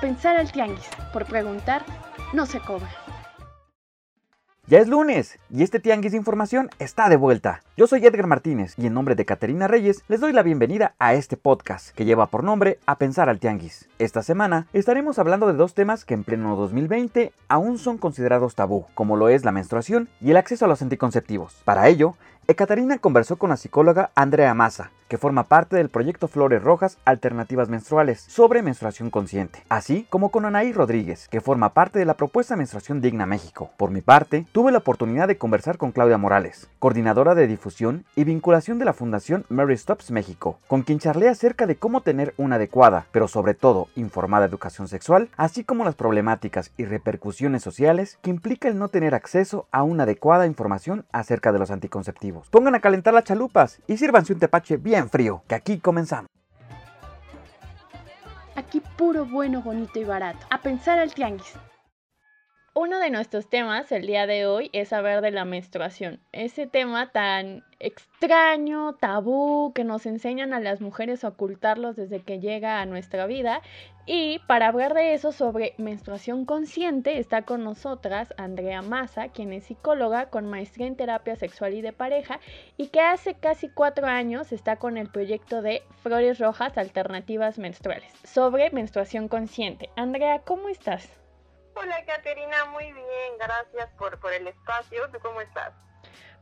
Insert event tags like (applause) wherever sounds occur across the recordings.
Pensar al tianguis, por preguntar, no se cobra. Ya es lunes y este tianguis de información está de vuelta. Yo soy Edgar Martínez y en nombre de Caterina Reyes les doy la bienvenida a este podcast que lleva por nombre A Pensar al Tianguis. Esta semana estaremos hablando de dos temas que en pleno 2020 aún son considerados tabú, como lo es la menstruación y el acceso a los anticonceptivos. Para ello, Ekaterina conversó con la psicóloga Andrea Massa, que forma parte del proyecto Flores Rojas Alternativas Menstruales sobre menstruación consciente, así como con Anaí Rodríguez, que forma parte de la propuesta Menstruación Digna México. Por mi parte, tuve la oportunidad de conversar con Claudia Morales, coordinadora de difusión y vinculación de la Fundación Mary Stops México, con quien charlé acerca de cómo tener una adecuada, pero sobre todo informada educación sexual, así como las problemáticas y repercusiones sociales que implica el no tener acceso a una adecuada información acerca de los anticonceptivos. Pongan a calentar las chalupas y sírvanse un tepache bien frío, que aquí comenzamos. Aquí puro bueno, bonito y barato. A pensar al tianguis. Uno de nuestros temas el día de hoy es saber de la menstruación. Ese tema tan extraño, tabú, que nos enseñan a las mujeres a ocultarlos desde que llega a nuestra vida. Y para hablar de eso sobre menstruación consciente está con nosotras Andrea Massa, quien es psicóloga con maestría en terapia sexual y de pareja y que hace casi cuatro años está con el proyecto de Flores Rojas Alternativas Menstruales sobre menstruación consciente. Andrea, ¿cómo estás? Hola Caterina, muy bien, gracias por, por el espacio. ¿Tú cómo estás?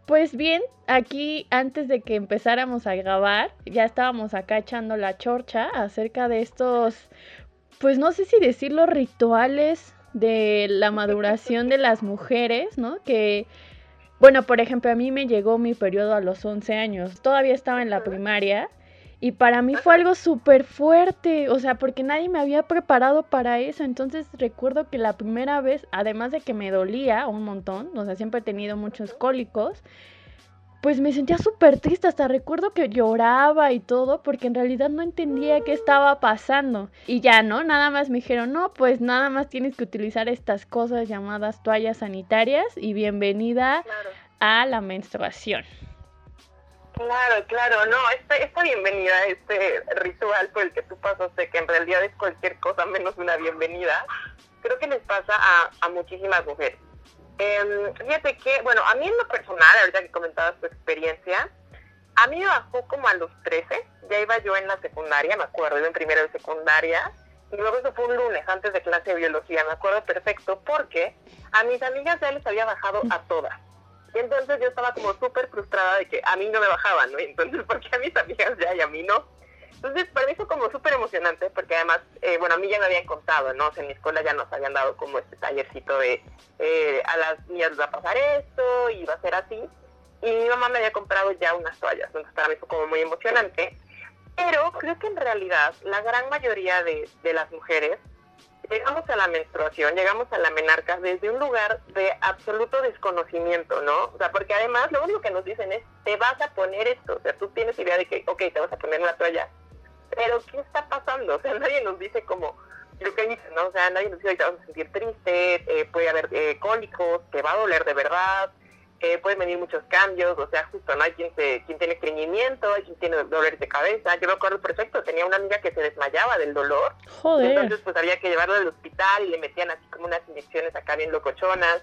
Pues bien, aquí antes de que empezáramos a grabar, ya estábamos acá echando la chorcha acerca de estos, pues no sé si decirlo, rituales de la maduración de las mujeres, ¿no? Que, bueno, por ejemplo, a mí me llegó mi periodo a los 11 años, todavía estaba en la primaria y para mí fue algo súper fuerte, o sea, porque nadie me había preparado para eso. Entonces recuerdo que la primera vez, además de que me dolía un montón, o sea, siempre he tenido muchos cólicos, pues me sentía súper triste, hasta recuerdo que lloraba y todo, porque en realidad no entendía qué estaba pasando. Y ya, ¿no? Nada más me dijeron, no, pues nada más tienes que utilizar estas cosas llamadas toallas sanitarias y bienvenida a la menstruación. Claro, claro, no, esta, esta bienvenida, este ritual por el que tú pasaste, que en realidad es cualquier cosa menos una bienvenida, creo que les pasa a, a muchísimas mujeres. Eh, fíjate que, bueno, a mí en lo personal, ahorita que comentabas tu experiencia, a mí me bajó como a los 13, ya iba yo en la secundaria, me acuerdo, iba en primero de secundaria, y luego eso fue un lunes antes de clase de biología, me acuerdo perfecto, porque a mis amigas ya les había bajado a todas. Y entonces yo estaba como súper frustrada de que a mí no me bajaban, ¿no? Entonces, ¿por qué a mis amigas ya y a mí no? Entonces, para mí fue como súper emocionante, porque además, eh, bueno, a mí ya me habían contado, ¿no? O sea, en mi escuela ya nos habían dado como este tallercito de eh, a las niñas va a pasar esto y va a ser así. Y mi mamá me había comprado ya unas toallas, entonces para mí fue como muy emocionante. Pero creo que en realidad la gran mayoría de, de las mujeres llegamos a la menstruación, llegamos a la menarca desde un lugar de absoluto desconocimiento, ¿no? O sea, porque además lo único que nos dicen es, te vas a poner esto, o sea, tú tienes idea de que, ok, te vas a poner una toalla, pero ¿qué está pasando? O sea, (laughs) nadie nos dice como, lo que dicen, ¿no? O sea, nadie nos dice, ahorita vamos a sentir triste, eh, puede haber eh, cólicos, te va a doler de verdad, eh, pueden venir muchos cambios, o sea, justo no hay quien, se, quien tiene estreñimiento, hay quien tiene dolores de cabeza. Yo me acuerdo perfecto, tenía una amiga que se desmayaba del dolor. Joder. Entonces, pues había que llevarla al hospital y le metían así como unas inyecciones acá bien locochonas.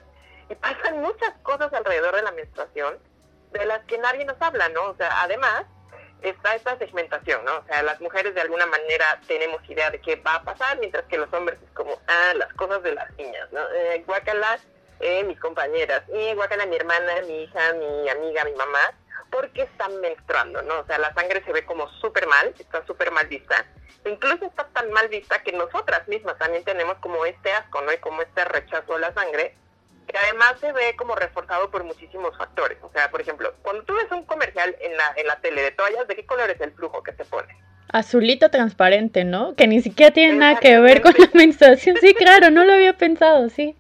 Y pasan muchas cosas alrededor de la menstruación de las que nadie nos habla, ¿no? O sea, además está esta segmentación, ¿no? O sea, las mujeres de alguna manera tenemos idea de qué va a pasar, mientras que los hombres es como, ah, las cosas de las niñas, ¿no? Eh, guácala, eh, mis compañeras, y guácala mi hermana, mi hija, mi amiga, mi mamá, porque están menstruando, ¿no? O sea, la sangre se ve como súper mal, está súper mal vista. Incluso está tan mal vista que nosotras mismas también tenemos como este asco, ¿no? Y como este rechazo a la sangre, que además se ve como reforzado por muchísimos factores. O sea, por ejemplo, cuando tú ves un comercial en la, en la tele de toallas, ¿de qué color es el flujo que se pone? Azulito transparente, ¿no? Que ni siquiera tiene nada que ver con la menstruación. Sí, claro, no lo había pensado, sí.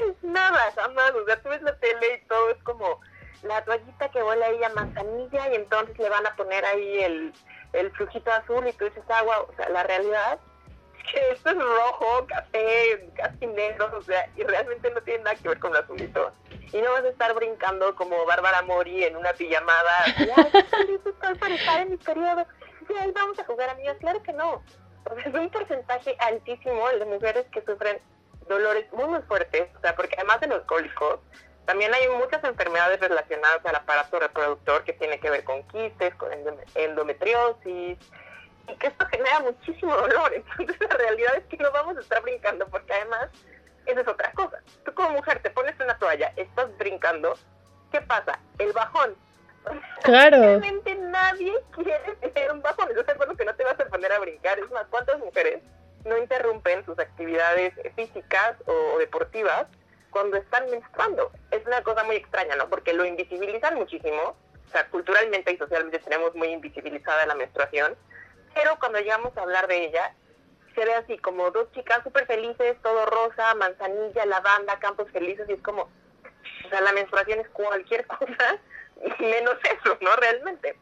(laughs) Nada, jamás. O sea, tú ves la tele y todo es como la toallita que huele ahí a manzanilla y entonces le van a poner ahí el, el flujito azul y tú dices agua. O sea, la realidad es que esto es rojo, café, casi negro, o sea, y realmente no tiene nada que ver con el azulito. Y no vas a estar brincando como Bárbara Mori en una pijamada. Ya, estoy listo para estar en mi periodo. Sí, ahí vamos a jugar, amigas. Claro que no. es un porcentaje altísimo el de mujeres que sufren dolores muy, muy fuertes, o sea, porque además de los cólicos, también hay muchas enfermedades relacionadas al aparato reproductor que tiene que ver con quistes, con endometriosis, y que esto genera muchísimo dolor. (laughs) Entonces la realidad es que no vamos a estar brincando porque además esa es otra cosa. Tú como mujer te pones una toalla, estás brincando, ¿qué pasa? El bajón. Claro. Realmente nadie quiere tener un bajón. Yo acuerdo que no te vas a poner a brincar. Es más, ¿cuántas mujeres no interrumpen sus actividades físicas o deportivas cuando están menstruando? Es una cosa muy extraña, ¿no? Porque lo invisibilizan muchísimo. O sea, culturalmente y socialmente tenemos muy invisibilizada la menstruación. Pero cuando llegamos a hablar de ella, se ve así como dos chicas súper felices, todo rosa, manzanilla, lavanda, campos felices, y es como, o sea, la menstruación es cualquier (laughs) cosa, menos eso, ¿no? Realmente.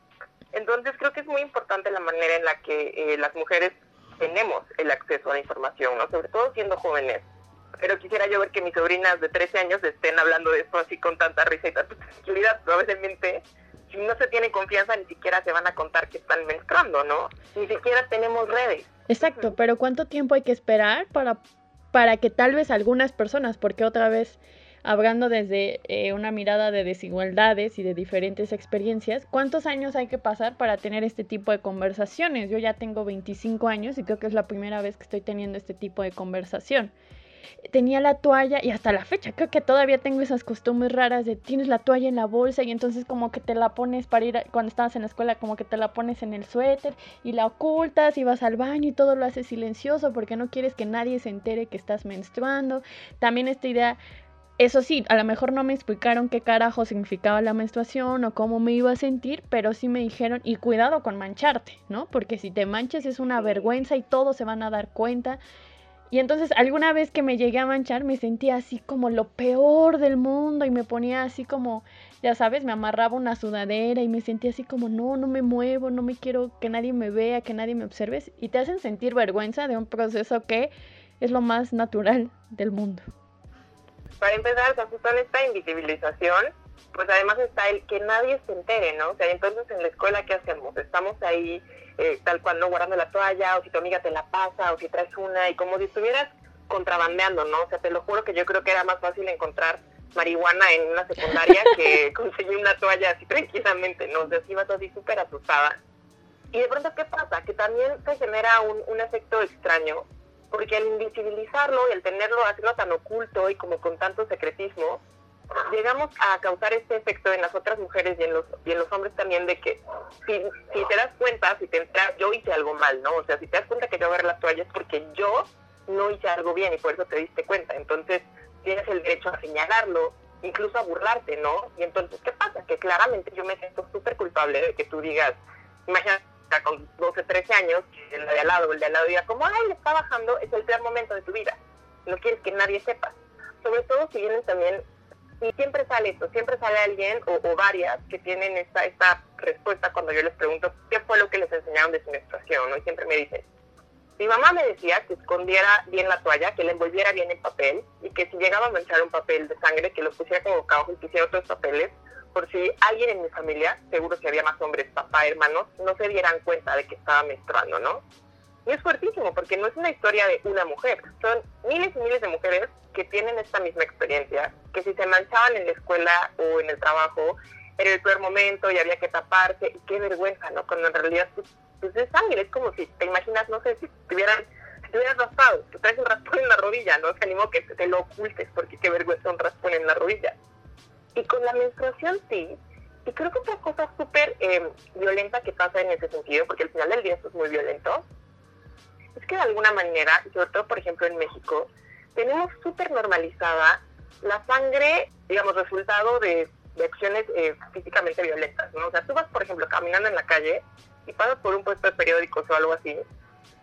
Entonces creo que es muy importante la manera en la que eh, las mujeres tenemos el acceso a la información, ¿no? Sobre todo siendo jóvenes. Pero quisiera yo ver que mis sobrinas de 13 años estén hablando de esto así con tanta risa y tanta tranquilidad. Probablemente, si no se tiene confianza, ni siquiera se van a contar que están menstruando, ¿no? Ni siquiera tenemos redes. Exacto, pero ¿cuánto tiempo hay que esperar para, para que tal vez algunas personas, porque otra vez hablando desde eh, una mirada de desigualdades y de diferentes experiencias, ¿cuántos años hay que pasar para tener este tipo de conversaciones? Yo ya tengo 25 años y creo que es la primera vez que estoy teniendo este tipo de conversación tenía la toalla y hasta la fecha creo que todavía tengo esas costumbres raras de tienes la toalla en la bolsa y entonces como que te la pones para ir cuando estabas en la escuela como que te la pones en el suéter y la ocultas y vas al baño y todo lo haces silencioso porque no quieres que nadie se entere que estás menstruando. También esta idea eso sí, a lo mejor no me explicaron qué carajo significaba la menstruación o cómo me iba a sentir, pero sí me dijeron, y cuidado con mancharte, ¿no? Porque si te manches es una vergüenza y todos se van a dar cuenta. Y entonces alguna vez que me llegué a manchar me sentía así como lo peor del mundo y me ponía así como, ya sabes, me amarraba una sudadera y me sentía así como, no, no me muevo, no me quiero que nadie me vea, que nadie me observe. Y te hacen sentir vergüenza de un proceso que es lo más natural del mundo. Para empezar, o justo en esta invisibilización, pues además está el que nadie se entere, ¿no? O sea, entonces en la escuela, ¿qué hacemos? Estamos ahí eh, tal cual, ¿no? Guardando la toalla, o si tu amiga te la pasa, o si traes una, y como si estuvieras contrabandeando, ¿no? O sea, te lo juro que yo creo que era más fácil encontrar marihuana en una secundaria que (laughs) conseguir una toalla así tranquilamente, ¿no? O sea, si vas así súper asustada. Y de pronto, ¿qué pasa? Que también se genera un, un efecto extraño, porque al invisibilizarlo y al tenerlo, hacerlo tan oculto y como con tanto secretismo, llegamos a causar este efecto en las otras mujeres y en los, y en los hombres también de que si, si te das cuenta, si te entras, yo hice algo mal, ¿no? O sea, si te das cuenta que yo agarré la toalla es porque yo no hice algo bien y por eso te diste cuenta. Entonces tienes el derecho a señalarlo, incluso a burlarte, ¿no? Y entonces, ¿qué pasa? Que claramente yo me siento súper culpable de que tú digas, imagínate con 12, 13 años, el de al lado, el de al lado diga, como, ay, le está bajando, es el peor momento de tu vida. No quieres que nadie sepa. Sobre todo si vienen también y siempre sale esto, siempre sale alguien o, varias que tienen esta, esta respuesta cuando yo les pregunto qué fue lo que les enseñaron de su menstruación, ¿no? Y siempre me dicen, mi mamá me decía que escondiera bien la toalla, que la envolviera bien en papel y que si llegaba a manchar un papel de sangre, que lo pusiera como boca y pusiera otros papeles, por si alguien en mi familia, seguro que había más hombres, papá, hermanos, no se dieran cuenta de que estaba menstruando, ¿no? Y es fuertísimo porque no es una historia de una mujer, son miles y miles de mujeres que tienen esta misma experiencia, que si se manchaban en la escuela o en el trabajo, era el peor momento y había que taparse, y qué vergüenza, ¿no? Cuando en realidad pues, pues es es como si te imaginas, no sé, si tuvieran si te hubieras raspado, que traes un raspón en la rodilla, ¿no? Se animó que te lo ocultes, porque qué vergüenza un raspón en la rodilla. Y con la menstruación sí, y creo que otra cosa súper eh, violenta que pasa en ese sentido, porque al final del día esto es muy violento, es que de alguna manera, sobre todo por ejemplo en México, tenemos súper normalizada la sangre, digamos, resultado de, acciones eh, físicamente violentas, ¿no? O sea, tú vas, por ejemplo, caminando en la calle y pasas por un puesto de periódicos o algo así,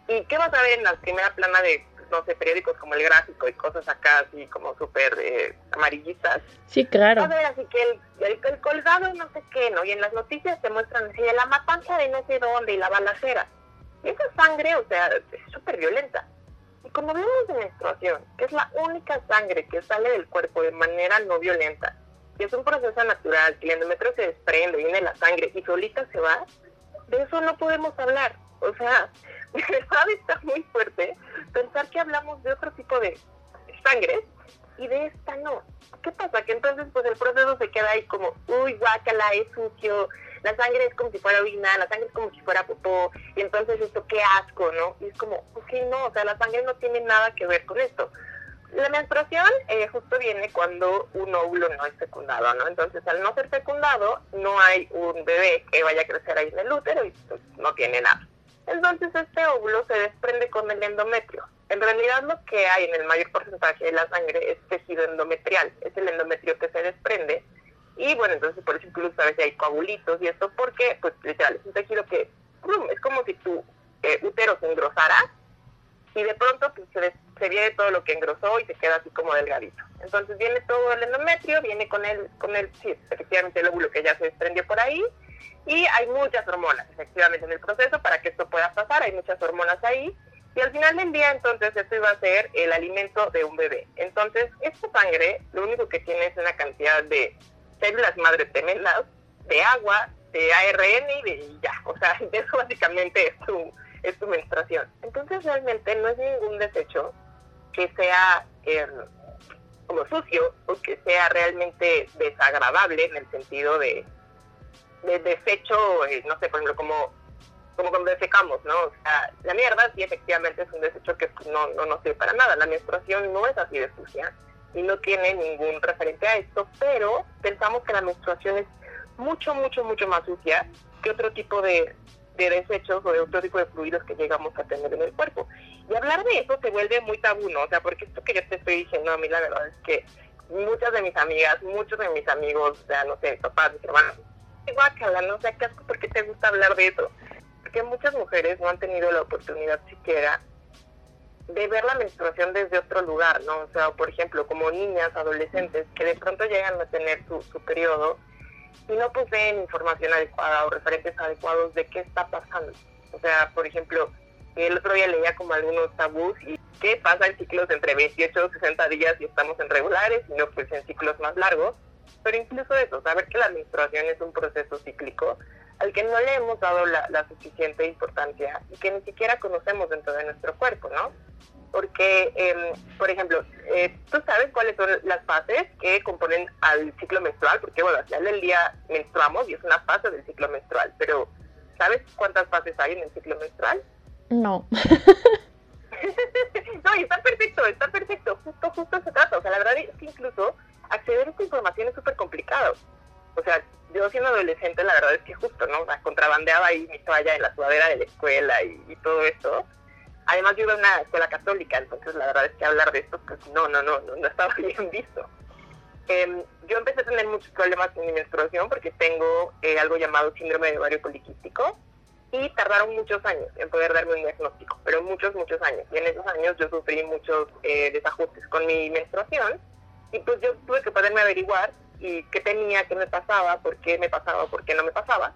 ¿y qué vas a ver en la primera plana de, no sé, periódicos como El Gráfico y cosas acá así como súper eh, amarillistas? Sí, claro. A ver así que el, el, colgado no sé qué, ¿no? Y en las noticias te muestran así de la matanza de no sé dónde y la balacera. Y esa sangre, o sea, es súper violenta. Y cuando hablamos de menstruación, que es la única sangre que sale del cuerpo de manera no violenta, que es un proceso natural, que el endometrio se desprende, viene la sangre y solita se va, de eso no podemos hablar. O sea, (laughs) está muy fuerte pensar que hablamos de otro tipo de sangre y de esta no. ¿Qué pasa? Que entonces pues el proceso se queda ahí como, uy, guácala, es sucio, la sangre es como si fuera orina, la sangre es como si fuera popó, y entonces esto qué asco, ¿no? Y es como, ok, no, o sea, la sangre no tiene nada que ver con esto. La menstruación eh, justo viene cuando un óvulo no es fecundado, ¿no? Entonces, al no ser fecundado, no hay un bebé que vaya a crecer ahí en el útero y pues, no tiene nada. Entonces, este óvulo se desprende con el endometrio. En realidad, lo que hay en el mayor porcentaje de la sangre es tejido endometrial, es el endometrio que se desprende. Y bueno, entonces por eso incluso a veces hay coagulitos y esto porque, pues literal, es un tejido que es como si tu eh, útero se engrosara y de pronto pues, se, se, viene todo lo que engrosó y se queda así como delgadito. Entonces viene todo el endometrio, viene con el, con el, sí, efectivamente el óvulo que ya se desprendió por ahí, y hay muchas hormonas efectivamente en el proceso para que esto pueda pasar, hay muchas hormonas ahí, y al final del día entonces esto iba a ser el alimento de un bebé. Entonces esta sangre lo único que tiene es una cantidad de células madre tremendas, de agua, de ARN y de ya, o sea, (laughs) eso básicamente es su es tu menstruación. Entonces realmente no es ningún desecho que sea em, como sucio o que sea realmente desagradable en el sentido de, de desecho, eh, no sé, por ejemplo, como, como cuando desecamos, ¿no? O sea, la mierda sí efectivamente es un desecho que no, no nos sirve para nada. La menstruación no es así de sucia y no tiene ningún referente a esto, pero pensamos que la menstruación es mucho, mucho, mucho más sucia que otro tipo de, de desechos o de otro tipo de fluidos que llegamos a tener en el cuerpo. Y hablar de eso se vuelve muy tabú, ¿no? O sea, porque esto que yo te estoy diciendo a mí la verdad es que muchas de mis amigas, muchos de mis amigos, o sea, no sé, papás, mis hermanos, guácala, no sé, qué asco, ¿por qué te gusta hablar de eso? Porque muchas mujeres no han tenido la oportunidad siquiera de ver la menstruación desde otro lugar, ¿no? O sea, por ejemplo, como niñas, adolescentes, que de pronto llegan a tener su, su periodo y no poseen información adecuada o referentes adecuados de qué está pasando. O sea, por ejemplo, el otro día leía como algunos tabús y qué pasa en ciclos entre 28 o 60 días y estamos en regulares y no pues en ciclos más largos. Pero incluso eso, saber que la menstruación es un proceso cíclico al que no le hemos dado la, la suficiente importancia y que ni siquiera conocemos dentro de nuestro cuerpo, ¿no? porque, eh, por ejemplo, eh, tú sabes cuáles son las fases que componen al ciclo menstrual, porque bueno, al final del día menstruamos y es una fase del ciclo menstrual, pero ¿sabes cuántas fases hay en el ciclo menstrual? No. (laughs) (laughs) no, y está perfecto, está perfecto, justo, justo se trata, o sea, la verdad es que incluso acceder a esta información es súper complicado. O sea, yo siendo adolescente, la verdad es que justo, ¿no? O sea, contrabandeaba ahí mi toalla en la sudadera de la escuela y, todo esto Además yo iba a una escuela católica, entonces la verdad es que hablar de esto, pues no, no, no, no, estaba (laughs) bien visto. Em, yo empecé a tener muchos problemas en mi menstruación porque tengo eh, algo llamado síndrome de ovario poliquístico y tardaron muchos años en poder darme un diagnóstico, pero muchos, muchos años. Y en esos años yo sufrí muchos eh, desajustes con mi menstruación y pues yo tuve que poderme averiguar y qué tenía, qué me pasaba, por qué me pasaba, por qué no me pasaba.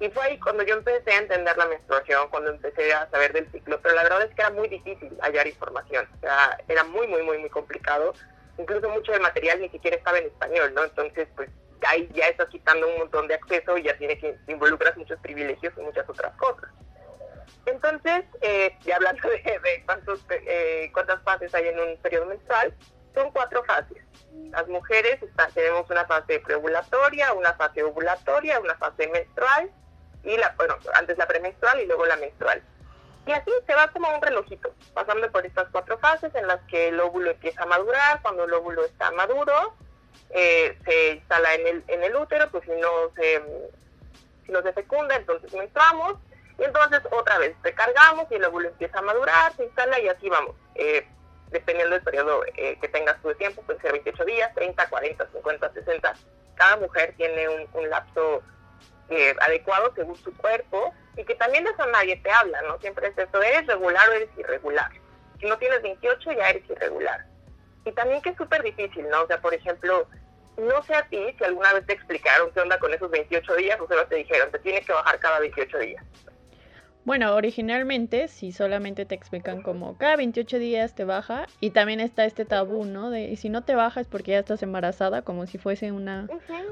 Y fue ahí cuando yo empecé a entender la menstruación, cuando empecé a saber del ciclo, pero la verdad es que era muy difícil hallar información, o sea, era muy, muy, muy, muy complicado. Incluso mucho del material ni siquiera estaba en español, ¿no? Entonces, pues ahí ya estás quitando un montón de acceso y ya tiene que involucras muchos privilegios y muchas otras cosas. Entonces, eh, ya hablando de, eh, cuántas fases hay en un periodo menstrual, son cuatro fases. Las mujeres tenemos una fase preovulatoria, una fase ovulatoria, una fase menstrual y la, bueno, antes la premenstrual y luego la menstrual. Y así se va como un relojito, pasando por estas cuatro fases en las que el óvulo empieza a madurar, cuando el óvulo está maduro, eh, se instala en el, en el útero, pues si no se, si no se fecunda, entonces menstruamos, y entonces otra vez recargamos y el óvulo empieza a madurar, se instala y así vamos. Eh, dependiendo del periodo eh, que tengas tú tiempo, puede ser 28 días, 30, 40, 50, 60. Cada mujer tiene un, un lapso eh, adecuado según su cuerpo y que también de eso nadie te habla, ¿no? Siempre es eso, ¿eres regular o eres irregular? Si no tienes 28 ya eres irregular. Y también que es súper difícil, ¿no? O sea, por ejemplo, no sé a ti si alguna vez te explicaron qué onda con esos 28 días o solo te dijeron, te tienes que bajar cada 28 días. Bueno, originalmente si solamente te explican como cada 28 días te baja y también está este tabú, ¿no? De si no te baja es porque ya estás embarazada, como si fuese una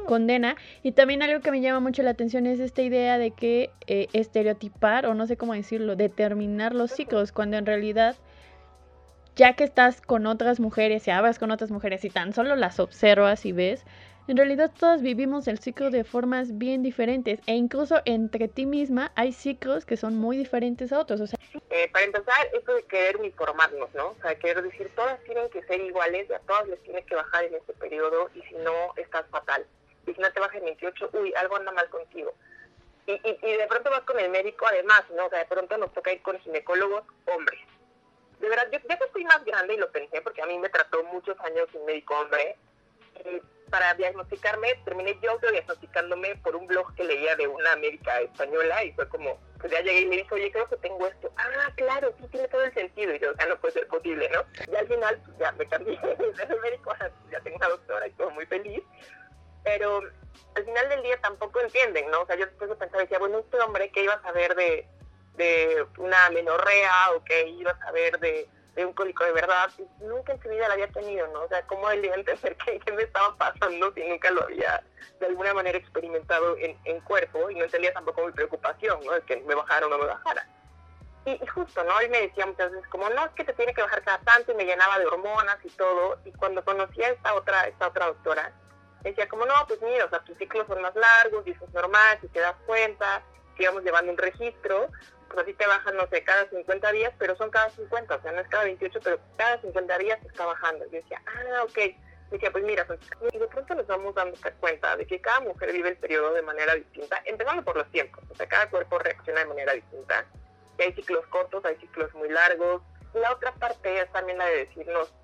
condena. Y también algo que me llama mucho la atención es esta idea de que eh, estereotipar, o no sé cómo decirlo, determinar los ciclos, cuando en realidad ya que estás con otras mujeres y hablas con otras mujeres y tan solo las observas y ves, en realidad todas vivimos el ciclo de formas bien diferentes e incluso entre ti misma hay ciclos que son muy diferentes a otros. O sea, eh, para empezar, eso de querer uniformarnos, ¿no? O sea, querer decir, todas tienen que ser iguales y a todas les tiene que bajar en este periodo y si no, estás fatal. Y si no te baja en 28, uy, algo anda mal contigo. Y, y, y de pronto vas con el médico además, ¿no? O sea, de pronto nos toca ir con ginecólogos hombres. De verdad, yo ya que fui más grande y lo pensé, porque a mí me trató muchos años un médico hombre, y para diagnosticarme, terminé yo diagnosticándome por un blog que leía de una médica española y fue como, pues ya llegué y me dijo, oye, creo que tengo esto. Ah, claro, sí, tiene todo el sentido. Y yo, ya no puede ser posible, ¿no? Y al final, pues ya me cambié (laughs) de médico, (laughs) ya tengo una doctora y todo muy feliz. Pero al final del día tampoco entienden, ¿no? O sea, yo después pensaba, decía, bueno, este hombre, ¿qué iba a saber de, de una menorrea o qué iba a saber de un cólico de verdad, nunca en su vida la había tenido, ¿no? O sea, ¿cómo él iba a entender (laughs) qué, me estaba pasando si nunca lo había de alguna manera experimentado en, en cuerpo y no entendía tampoco mi preocupación, ¿no? De que me bajara o no me bajara. Y, justo, ¿no? Él me decía muchas veces como, no, es que te tiene que bajar cada tanto y me llenaba de hormonas y todo. Y cuando conocí a esta otra, esta otra doctora, decía como, no, pues mira, o sea, tus ciclos son más largos y eso es normal, si te das cuenta, sigamos llevando un registro, pues así te bajan, no sé, cada 50 días, pero son cada 50, o sea, no es cada 28, pero cada 50 días está bajando. Yo decía, ah, ok. Decía, pues mira, y de pronto nos vamos dando cuenta de que cada mujer vive el periodo de manera distinta, empezando por los tiempos, o sea, cada cuerpo reacciona de manera distinta. Y hay ciclos cortos, hay ciclos muy largos. La otra parte es también la de decirnos,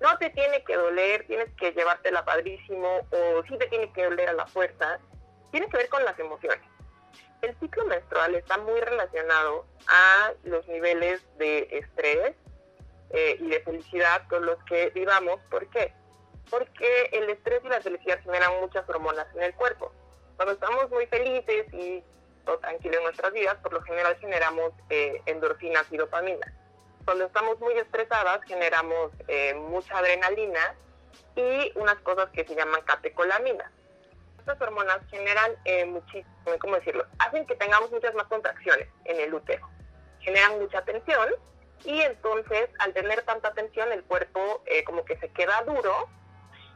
no te tiene que doler, tienes que llevártela padrísimo, o sí te tiene que doler a la fuerza. Tiene que ver con las emociones el ciclo menstrual está muy relacionado a los niveles de estrés eh, y de felicidad con los que vivamos. ¿Por qué? Porque el estrés y la felicidad generan muchas hormonas en el cuerpo. Cuando estamos muy felices y tranquilos en nuestras vidas, por lo general generamos eh, endorfinas y dopamina. Cuando estamos muy estresadas, generamos eh, mucha adrenalina y unas cosas que se llaman catecolaminas estas hormonas generan eh, muchísimo, ¿cómo decirlo? Hacen que tengamos muchas más contracciones en el útero. Generan mucha tensión y entonces al tener tanta tensión el cuerpo eh, como que se queda duro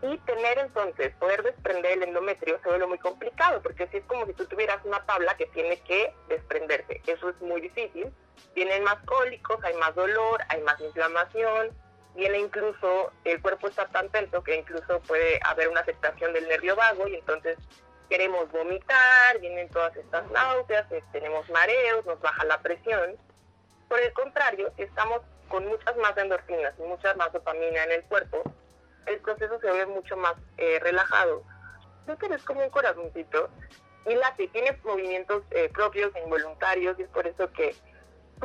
y tener entonces, poder desprender el endometrio se vuelve muy complicado, porque así es como si tú tuvieras una tabla que tiene que desprenderse. Eso es muy difícil. Tienen más cólicos, hay más dolor, hay más inflamación, viene incluso, el cuerpo está tan tenso que incluso puede haber una afectación del nervio vago y entonces queremos vomitar, vienen todas estas náuseas, eh, tenemos mareos, nos baja la presión. Por el contrario, si estamos con muchas más endorfinas y mucha más dopamina en el cuerpo, el proceso se ve mucho más eh, relajado. Entonces es como un corazoncito y late, tiene movimientos eh, propios involuntarios y es por eso que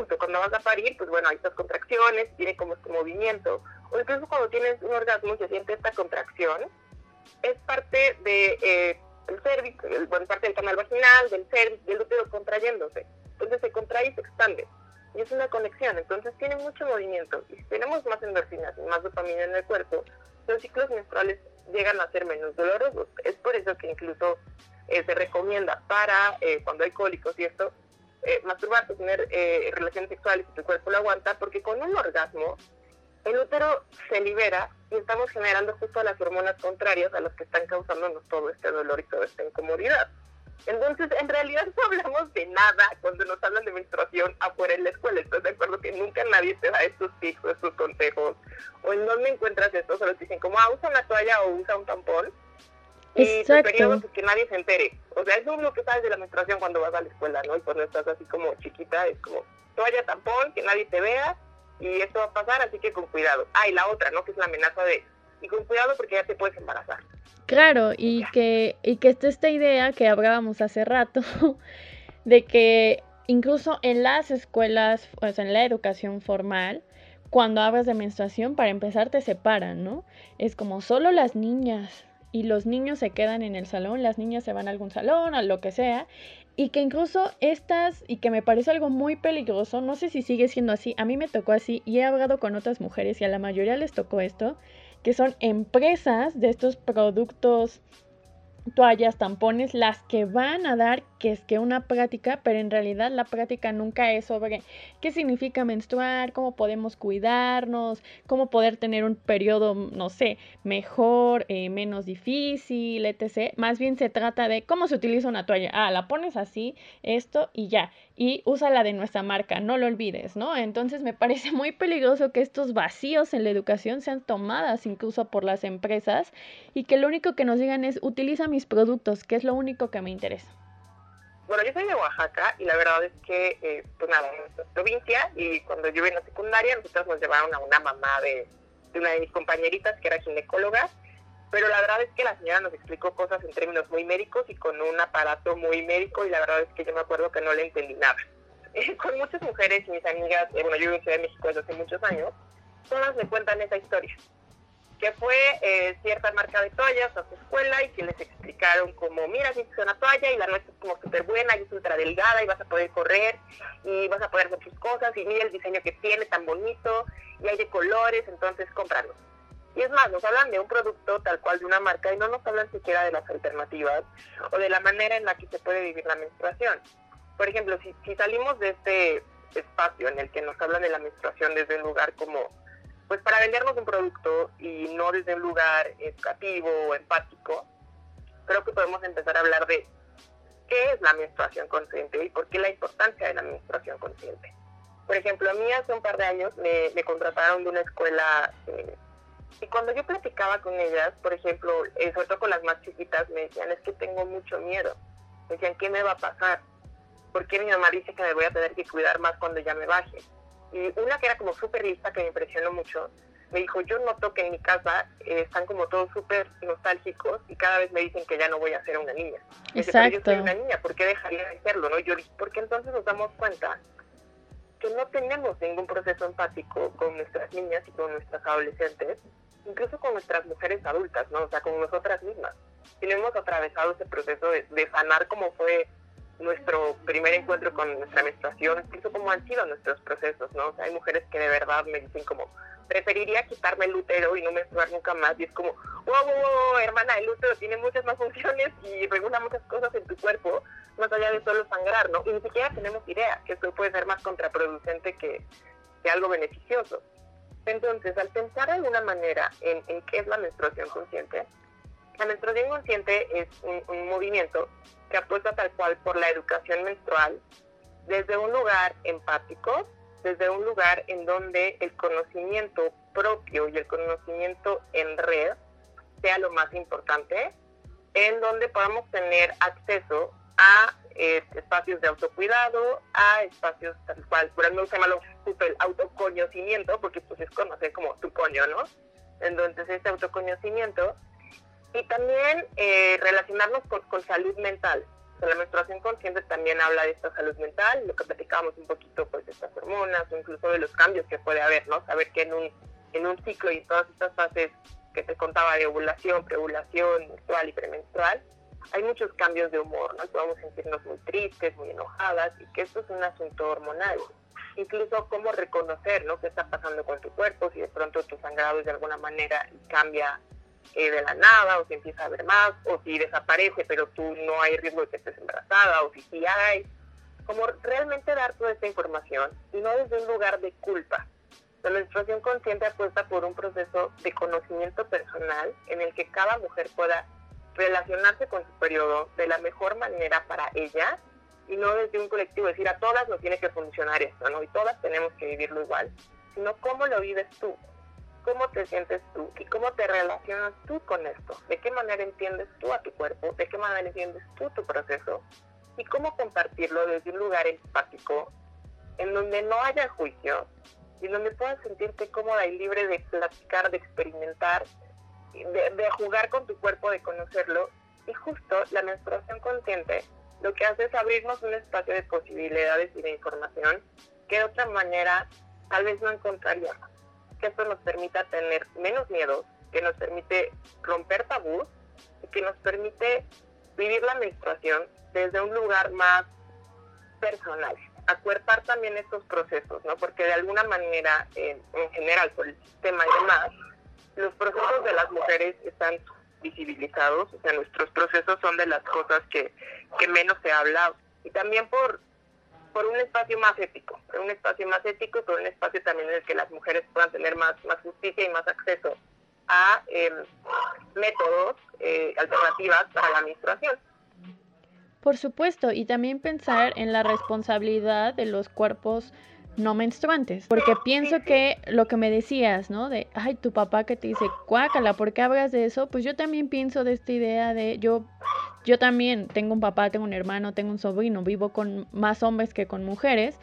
cuando vas a parir, pues bueno, hay estas contracciones, tiene como este movimiento, o incluso cuando tienes un orgasmo se siente esta contracción, es parte de eh, el bueno, parte del canal vaginal, del cervix, del útero contrayéndose. Entonces se contrae y se expande. Y es una conexión, entonces tiene mucho movimiento. Y si tenemos más endorfinas y más dopamina en el cuerpo, los ciclos menstruales llegan a ser menos dolorosos. Es por eso que incluso eh, se recomienda para eh, cuando hay cólicos y esto, eh, masturbarte, tener eh, relaciones sexuales y tu cuerpo lo aguanta, porque con un orgasmo el útero se libera y estamos generando justo las hormonas contrarias a las que están causándonos todo este dolor y toda esta incomodidad. Entonces, en realidad no hablamos de nada cuando nos hablan de menstruación afuera en la escuela. Estoy de acuerdo que nunca nadie te da estos tips o estos consejos. O en dónde encuentras esto, solo te dicen como, ah, usa una toalla o usa un tampón y tu periodo, pues que nadie se entere. O sea, es lo que sabes de la menstruación cuando vas a la escuela, ¿no? Y cuando estás así como chiquita, es como toalla, tampón, que nadie te vea, y esto va a pasar, así que con cuidado. Ah, y la otra, ¿no? Que es la amenaza de, y con cuidado porque ya te puedes embarazar. Claro, y que, y que está esta idea que hablábamos hace rato, (laughs) de que incluso en las escuelas, o sea, en la educación formal, cuando hablas de menstruación, para empezar te separan, ¿no? Es como solo las niñas y los niños se quedan en el salón, las niñas se van a algún salón, a lo que sea, y que incluso estas, y que me parece algo muy peligroso, no sé si sigue siendo así, a mí me tocó así y he hablado con otras mujeres y a la mayoría les tocó esto, que son empresas de estos productos toallas, tampones, las que van a dar que es que una práctica, pero en realidad la práctica nunca es sobre qué significa menstruar, cómo podemos cuidarnos, cómo poder tener un periodo, no sé, mejor, eh, menos difícil, etc. Más bien se trata de cómo se utiliza una toalla. Ah, la pones así, esto y ya. Y usa la de nuestra marca, no lo olvides, ¿no? Entonces me parece muy peligroso que estos vacíos en la educación sean tomadas incluso por las empresas y que lo único que nos digan es utiliza mis productos, que es lo único que me interesa bueno, yo soy de Oaxaca y la verdad es que, eh, pues nada, en provincia y cuando yo en la secundaria, nosotros nos llevaron a una mamá de, una de mis compañeritas que era ginecóloga, pero la verdad es que la señora nos explicó cosas en términos muy médicos y con un aparato muy médico y la verdad es que yo me acuerdo que no le entendí nada. (laughs) con muchas mujeres y mis amigas, eh, bueno, yo vivo en Ciudad de México desde hace muchos años, todas me cuentan esa historia que fue eh, cierta marca de toallas a su escuela y que les explicaron como, mira, si es una toalla y la nuestra es como súper buena y es ultra delgada y vas a poder correr y vas a poder hacer tus cosas y mira el diseño que tiene tan bonito y hay de colores, entonces cómpralo. Y es más, nos hablan de un producto tal cual de una marca y no nos hablan siquiera de las alternativas o de la manera en la que se puede vivir la menstruación. Por ejemplo, si, si salimos de este espacio en el que nos hablan de la menstruación desde un lugar como pues para vendernos un producto y no desde un lugar educativo o empático, creo que podemos empezar a hablar de qué es la menstruación consciente y por qué la importancia de la menstruación consciente. Por ejemplo, a mí hace un par de años me, contrataron de una escuela eh, y cuando yo platicaba con ellas, por ejemplo, eh, sobre todo con las más chiquitas, me decían, es que tengo mucho miedo. Me decían, ¿qué me va a pasar? ¿Por qué mi mamá dice que me voy a tener que cuidar más cuando ya me baje? Y una que era como súper lista, que me impresionó mucho, me dijo, yo noto que en mi casa eh, están como todos súper nostálgicos y cada vez me dicen que ya no voy a ser una niña. Exacto. yo soy una niña, ¿por qué dejaría de serlo? ¿no? Yo porque entonces nos damos cuenta que no tenemos ningún proceso empático con nuestras niñas y con nuestras adolescentes, incluso con nuestras mujeres adultas, ¿no? O sea, con nosotras mismas. Y no hemos atravesado ese proceso de, de sanar como fue nuestro primer encuentro con nuestra menstruación, incluso cómo han sido nuestros procesos, ¿no? Hay mujeres que de verdad me dicen como, preferiría quitarme el útero y no menstruar nunca más, y es como, wow, wow, wow, hermana, el útero tiene muchas más funciones y regula muchas cosas en tu cuerpo, más allá de solo sangrar, ¿no? Y ni siquiera tenemos idea que esto puede ser más contraproducente que, que algo beneficioso. Entonces, al pensar de alguna manera en, qué es la menstruación consciente, la menstruación consciente es un movimiento que apuesta tal cual por la educación menstrual desde un lugar empático, desde un lugar en donde el conocimiento propio y el conocimiento en red sea lo más importante, en donde podamos tener acceso a eh, espacios de autocuidado, a espacios tal cual, por no se llama el autoconocimiento, porque pues es conocer como tu coño, ¿no? Entonces este autoconocimiento y también eh, relacionarnos con, con, salud mental. la menstruación consciente también habla de esta salud mental, lo que platicábamos un poquito pues de estas hormonas o incluso de los cambios que puede haber, ¿no? Saber que en un, en un ciclo y todas estas fases que te contaba de ovulación, preovulación, menstrual y premenstrual, hay muchos cambios de humor, ¿no? Podemos sentirnos muy tristes, muy enojadas y que esto es un asunto hormonal. Incluso cómo reconocer, ¿no? ¿Qué está pasando con tu cuerpo? Si de pronto tu sangrado de alguna manera cambia eh, de la nada, o si empieza a ver más, o si desaparece, pero tú no hay riesgo de que estés embarazada, o si sí hay. Como realmente dar toda esta información y no desde un lugar de culpa. La menstruación consciente apuesta por un proceso de conocimiento personal en el que cada mujer pueda relacionarse con su periodo de la mejor manera para ella y no desde un colectivo decir a todas nos tiene que funcionar esto, ¿no? Y todas tenemos que vivirlo igual, sino cómo lo vives tú, cómo te sientes tú y cómo te relacionas tú con esto, de qué manera entiendes tú a tu cuerpo, de qué manera entiendes tú tu proceso y cómo compartirlo desde un lugar empático en donde no haya juicio y donde puedas sentirte cómoda y libre de platicar, de experimentar, de, jugar con tu cuerpo, de conocerlo. Y justo la menstruación consciente lo que hace es abrirnos un espacio de posibilidades y de información que de otra manera tal vez no encontraríamos que esto nos permita tener menos miedo, que nos permite romper tabús y que nos permite vivir la menstruación desde un lugar más personal, acuerpar también estos procesos, ¿no? Porque de alguna manera, en general, por el sistema y demás, los procesos de las mujeres están visibilizados, o sea, nuestros procesos son de las cosas que, que menos se habla, y también por, por un espacio más ético, por un espacio más ético y por un espacio también en el que las mujeres puedan tener más, más justicia y más acceso a em, métodos, eh, alternativas para la menstruación. Por supuesto, y también pensar en la responsabilidad de los cuerpos no menstruantes, porque pienso que lo que me decías, ¿no? De, ay, tu papá que te dice, cuácala, ¿por qué hablas de eso? Pues yo también pienso de esta idea de, yo, yo también tengo un papá, tengo un hermano, tengo un sobrino, vivo con más hombres que con mujeres,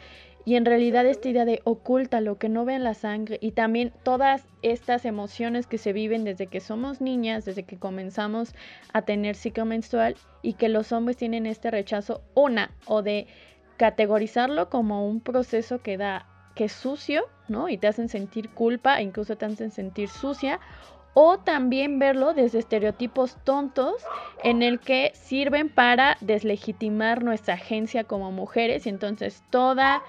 y en realidad esta idea de oculta lo que no vean la sangre y también todas estas emociones que se viven desde que somos niñas, desde que comenzamos a tener ciclo menstrual y que los hombres tienen este rechazo, una, o de categorizarlo como un proceso que da, que es sucio, ¿no? Y te hacen sentir culpa, e incluso te hacen sentir sucia, o también verlo desde estereotipos tontos en el que sirven para deslegitimar nuestra agencia como mujeres y entonces toda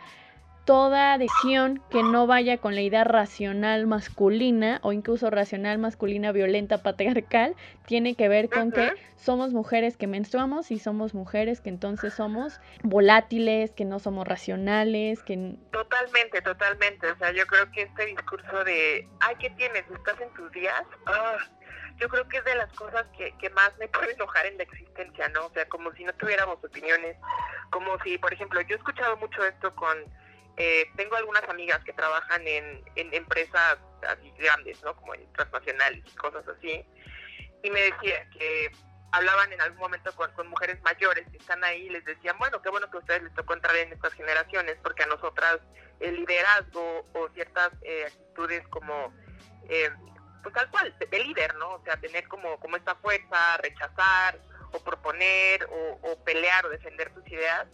toda adicción que no vaya con la idea racional masculina o incluso racional masculina violenta patriarcal tiene que ver con que somos mujeres que menstruamos y somos mujeres que entonces somos volátiles, que no somos racionales, que... Totalmente, totalmente. O sea, yo creo que este discurso de, ay, ¿qué tienes? ¿Estás en tus días? Ah, yo creo que es de las cosas que, que más me puede enojar en la existencia, ¿no? O sea, como si no tuviéramos opiniones, como si, por ejemplo, yo he escuchado mucho esto con eh, tengo algunas amigas que trabajan en, empresas así grandes, ¿no? Como en transnacionales y cosas así. Y me decía que hablaban en algún momento con, mujeres mayores que están ahí y les decían, bueno, qué bueno que a ustedes les tocó entrar en estas generaciones, porque a nosotras el liderazgo o ciertas eh, actitudes como, eh, pues tal cual, de, líder, ¿no? O sea, tener como, como esta fuerza, rechazar o proponer o, o pelear o defender tus ideas,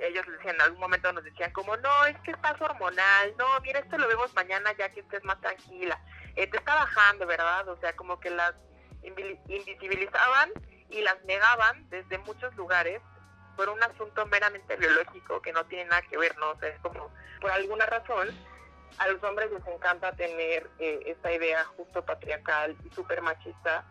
ellos decían, en algún momento nos decían como, no, es que estás hormonal, no, mira, esto lo vemos mañana ya que estés más tranquila, eh, te está bajando, ¿verdad? O sea, como que las invisibilizaban y las negaban desde muchos lugares por un asunto meramente biológico que no tiene nada que ver, ¿no? O sea, es como, por alguna razón, a los hombres les encanta tener eh, esta idea justo patriarcal y súper machista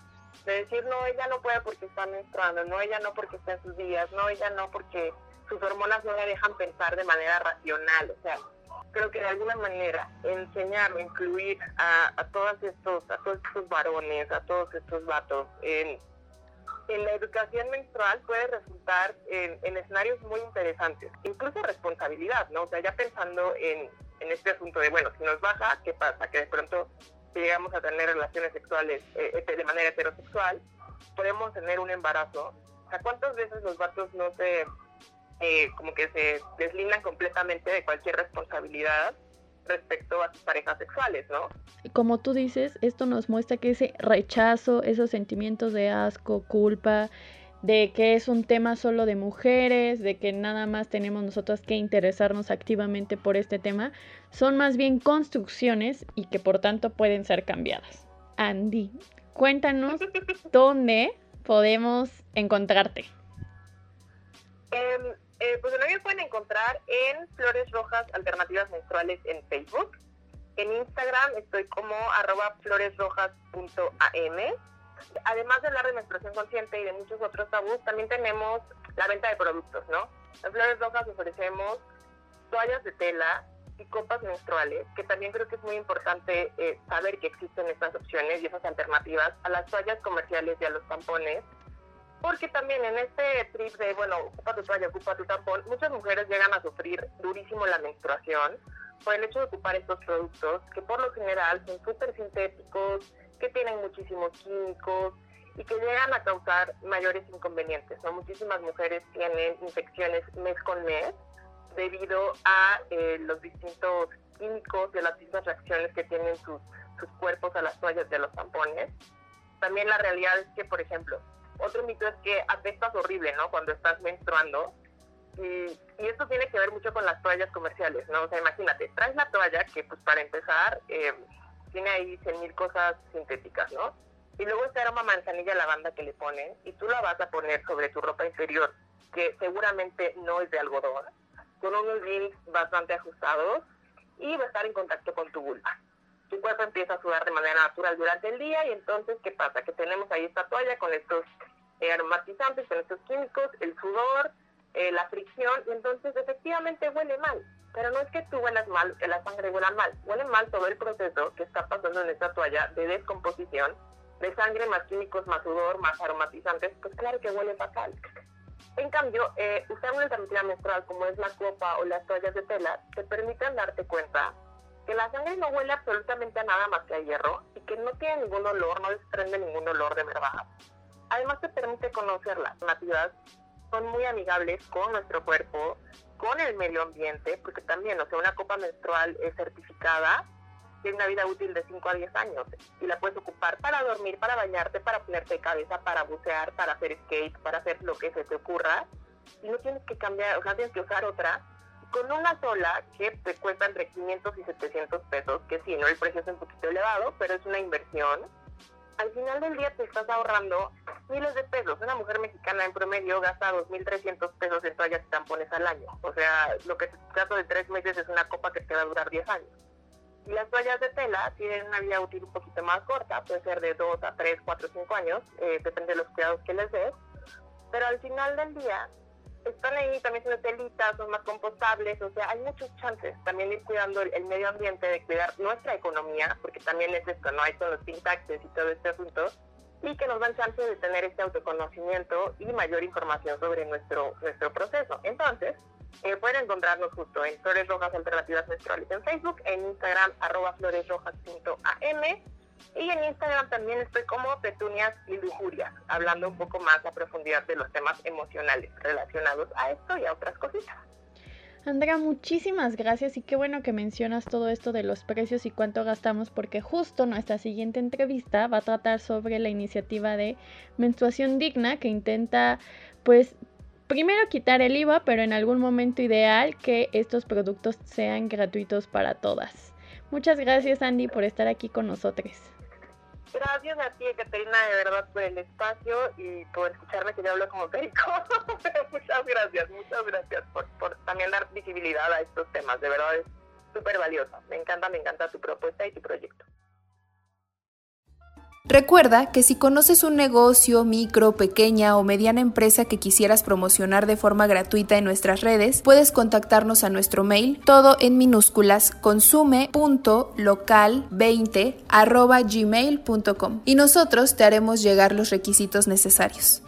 de decir, no, ella no puede porque está menstruando, no, ella no porque está en sus días, no, ella no porque sus hormonas no le dejan pensar de manera racional, o sea, creo que de alguna manera enseñar o incluir a, a todos estos, a todos estos varones, a todos estos vatos en, la educación menstrual puede resultar en, en, escenarios muy interesantes, incluso responsabilidad, ¿no? O sea, ya pensando en, este asunto de, bueno, si nos baja, ¿qué pasa? Que de pronto llegamos a tener relaciones sexuales eh, de manera heterosexual, podemos tener un embarazo. O sea, ¿cuántas veces los vatos no se eh, como que se deslindan completamente de cualquier responsabilidad respecto a sus parejas sexuales, ¿no? Como tú dices, esto nos muestra que ese rechazo, esos sentimientos de asco, culpa, de que es un tema solo de mujeres, de que nada más tenemos nosotros que interesarnos activamente por este tema, son más bien construcciones y que por tanto pueden ser cambiadas. Andy, cuéntanos (laughs) dónde podemos encontrarte. Em, eh, pues me pueden encontrar en Flores Rojas Alternativas Menstruales en Facebook. En Instagram estoy como arroba floresrojas.am. Además de hablar de menstruación consciente y de muchos otros tabús, también tenemos la venta de productos, ¿no? En Flores Rojas ofrecemos toallas de tela y copas menstruales, que también creo que es muy importante eh, saber que existen estas opciones y esas alternativas a las toallas comerciales y a los tampones porque también en este trip de, bueno, ocupa tu toalla, ocupa tu tampón, muchas mujeres llegan a sufrir durísimo la menstruación por el hecho de ocupar estos productos que por lo general son súper sintéticos, que tienen muchísimos químicos y que llegan a causar mayores inconvenientes. ¿no? Muchísimas mujeres tienen infecciones mes con mes debido a eh, los distintos químicos de las distintas reacciones que tienen sus, sus cuerpos a las toallas de los tampones. También la realidad es que, por ejemplo, otro mito es que apestas horrible, ¿no? Cuando estás menstruando. Y, esto tiene que ver mucho con las toallas comerciales, ¿no? O sea, imagínate, traes la toalla que, pues, para empezar, eh, tiene ahí 100.000 cosas sintéticas, ¿no? y luego ese aroma manzanilla lavanda que le ponen y tú la vas a poner sobre tu ropa interior, que seguramente no es de algodón, con unos jeans bastante ajustados y va a estar en contacto con tu vulva. Tu cuerpo empieza a sudar de manera natural durante el día y entonces, ¿qué pasa? Que tenemos ahí esta toalla con estos eh, aromatizantes, con estos químicos, el sudor, eh, la fricción, y entonces efectivamente huele mal. Pero no es que tú huelas mal, que la sangre huela mal, huele mal todo el proceso que está pasando en esta toalla de descomposición de sangre, más químicos, más sudor, más aromatizantes, pues claro que huele fatal. En cambio, eh, usar una alternativa menstrual como es la copa o las toallas de tela te permiten darte cuenta que la sangre no huele absolutamente a nada más que a hierro y que no tiene ningún olor, no desprende ningún olor de verdad. Además te permite conocer las alternativas son muy amigables con nuestro cuerpo, con el medio ambiente, porque también, o sea, una copa menstrual es certificada tiene una vida útil de 5 a 10 años y la puedes ocupar para dormir, para bañarte, para ponerte de cabeza, para bucear, para hacer skate, para hacer lo que se te ocurra y no tienes que cambiar, o sea, tienes que usar otra con una sola que te cuesta entre 500 y 700 pesos, que sí, no el precio es un poquito elevado, pero es una inversión. Al final del día te estás ahorrando miles de pesos. Una mujer mexicana en promedio gasta 2.300 pesos en toallas y tampones al año. O sea, lo que te trata de tres meses es una copa que te va a durar 10 años. Y las toallas de tela tienen una vida útil un poquito más corta, puede ser de 2 a 3, 4, 5 años, eh, depende de los cuidados que les des. Pero al final del día, están ahí, también son de telitas, son más compostables, o sea, hay muchos chances también de ir cuidando el, medio ambiente, de cuidar nuestra economía, porque también es esto, ¿no? Hay todos los taxes y todo este asunto, y que nos dan chance de tener este autoconocimiento y mayor información sobre nuestro, nuestro proceso. Entonces, eh, pueden encontrarnos justo en Flores Rojas Alternativas Menstruales en Facebook, en Instagram arroba floresrojas.am y en Instagram también estoy como Petunias y Lujuria, hablando un poco más a profundidad de los temas emocionales relacionados a esto y a otras cositas. Andrea, muchísimas gracias y qué bueno que mencionas todo esto de los precios y cuánto gastamos porque justo nuestra siguiente entrevista va a tratar sobre la iniciativa de menstruación digna que intenta pues primero quitar el IVA, pero en algún momento ideal que estos productos sean gratuitos para todas. Muchas gracias Andy por estar aquí con nosotros. Gracias a ti, Caterina, de verdad, por el espacio y por escucharme que yo hablo como perico. (laughs) muchas gracias, muchas gracias por, por también dar visibilidad a estos temas. De verdad es súper valioso. Me encanta, me encanta tu propuesta y tu proyecto. Recuerda que si conoces un negocio, micro, pequeña o mediana empresa que quisieras promocionar de forma gratuita en nuestras redes, puedes contactarnos a nuestro mail, todo en minúsculas, consume.local20 gmail.com y nosotros te haremos llegar los requisitos necesarios.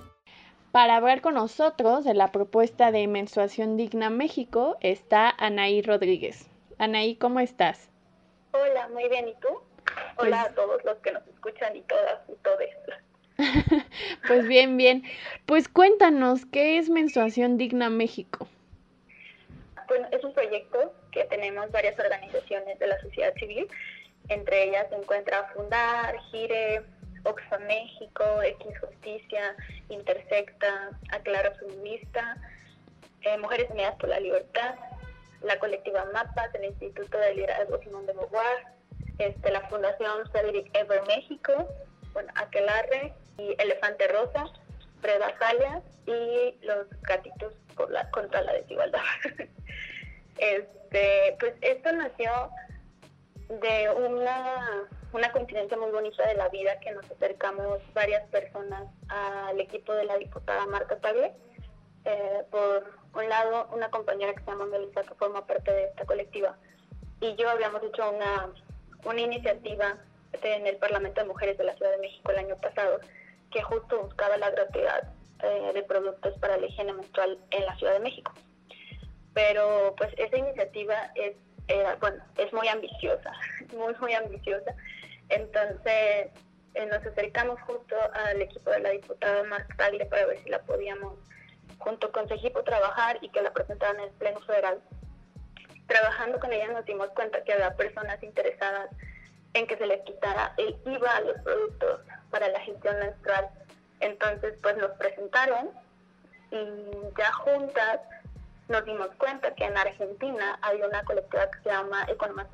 Para hablar con nosotros de la propuesta de Menstruación Digna México está Anaí Rodríguez. Anaí, ¿cómo estás? Hola, muy bien, ¿y tú? Hola pues a todos los que nos escuchan y todas y todes. (laughs) pues bien, bien. Pues cuéntanos, ¿qué es Menstruación Digna México? Bueno, es un proyecto que tenemos varias organizaciones de la sociedad civil. Entre ellas se encuentra Fundar, Gire, Oxfam México, X Justicia, Intersecta, Aclaro Feminista, eh, Mujeres Unidas por la Libertad, la colectiva MAPAS, el Instituto de Liderazgo Simón de Beauvoir, este, la Fundación Cedric Ever México, bueno, Aquelarre y Elefante Rosa, Preda Salia y los gatitos contra la desigualdad. (laughs) este, pues esto nació de una, una coincidencia muy bonita de la vida que nos acercamos varias personas al equipo de la diputada Marta Tagle. Eh, por un lado, una compañera que se llama Melissa, que forma parte de esta colectiva, y yo habíamos hecho una una iniciativa en el Parlamento de Mujeres de la Ciudad de México el año pasado que justo buscaba la gratuidad eh, de productos para la higiene menstrual en la Ciudad de México. Pero pues esa iniciativa es, bueno, es muy ambiciosa, (laughs) muy, muy ambiciosa. Entonces eh, nos acercamos justo al equipo de la diputada Marta Tagle para ver si la podíamos, junto con su equipo, trabajar y que la presentaran en el Pleno Federal trabajando con ella nos dimos cuenta que había personas interesadas en que se les quitara el IVA a los productos para la gestión menstrual. Entonces, pues nos presentaron y ya juntas nos dimos cuenta que en Argentina hay una colectiva que se llama Economía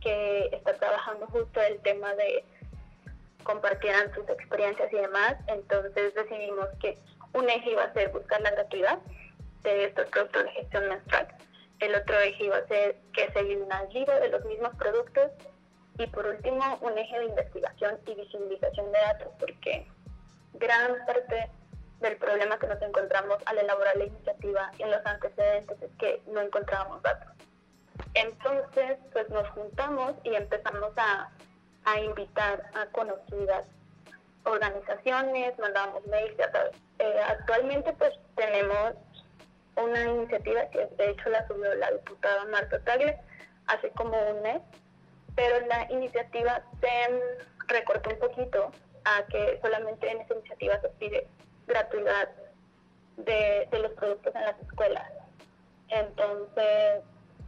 que está trabajando justo el tema de compartieran sus experiencias y demás. Entonces decidimos que un eje iba a ser buscar la gratuidad de estos productos de gestión menstrual. El otro eje iba a ser que se libro de los mismos productos. Y por último, un eje de investigación y visibilización de datos, porque gran parte del problema que nos encontramos al elaborar la iniciativa y en los antecedentes es que no encontrábamos datos. Entonces, pues nos juntamos y empezamos a, a invitar a conocidas organizaciones, mandamos mails, ya sabes. Eh, actualmente pues tenemos una iniciativa que de hecho la subió la diputada Marta Tagle hace como un mes, pero la iniciativa se recortó un poquito a que solamente en esa iniciativa se pide gratuidad de, de los productos en las escuelas. Entonces,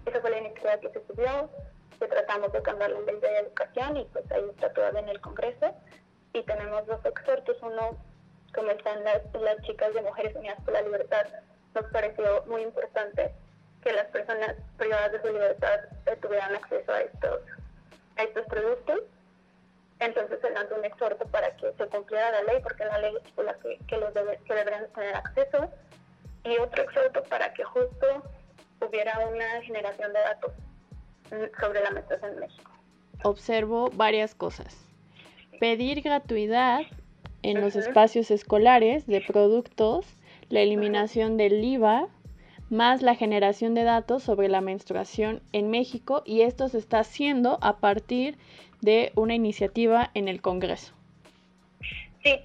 esa fue la iniciativa que se subió, que tratamos de cambiar la ley de educación y pues ahí está todavía en el Congreso. Y tenemos dos exhortos, uno, como están las, las chicas de Mujeres Unidas por la Libertad, nos pareció muy importante que las personas privadas de su libertad eh, tuvieran acceso a estos, a estos productos. Entonces se lanzó un exhorto para que se cumpliera la ley, porque la ley es que, que, los debe, que deberían tener acceso. Y otro exhorto para que justo hubiera una generación de datos mm, sobre la menstruación en México. Observo varias cosas. Pedir gratuidad en los espacios escolares de productos, la eliminación del IVA, más la generación de datos sobre la menstruación en México y esto se está haciendo a partir de una iniciativa en el Congreso. Sí,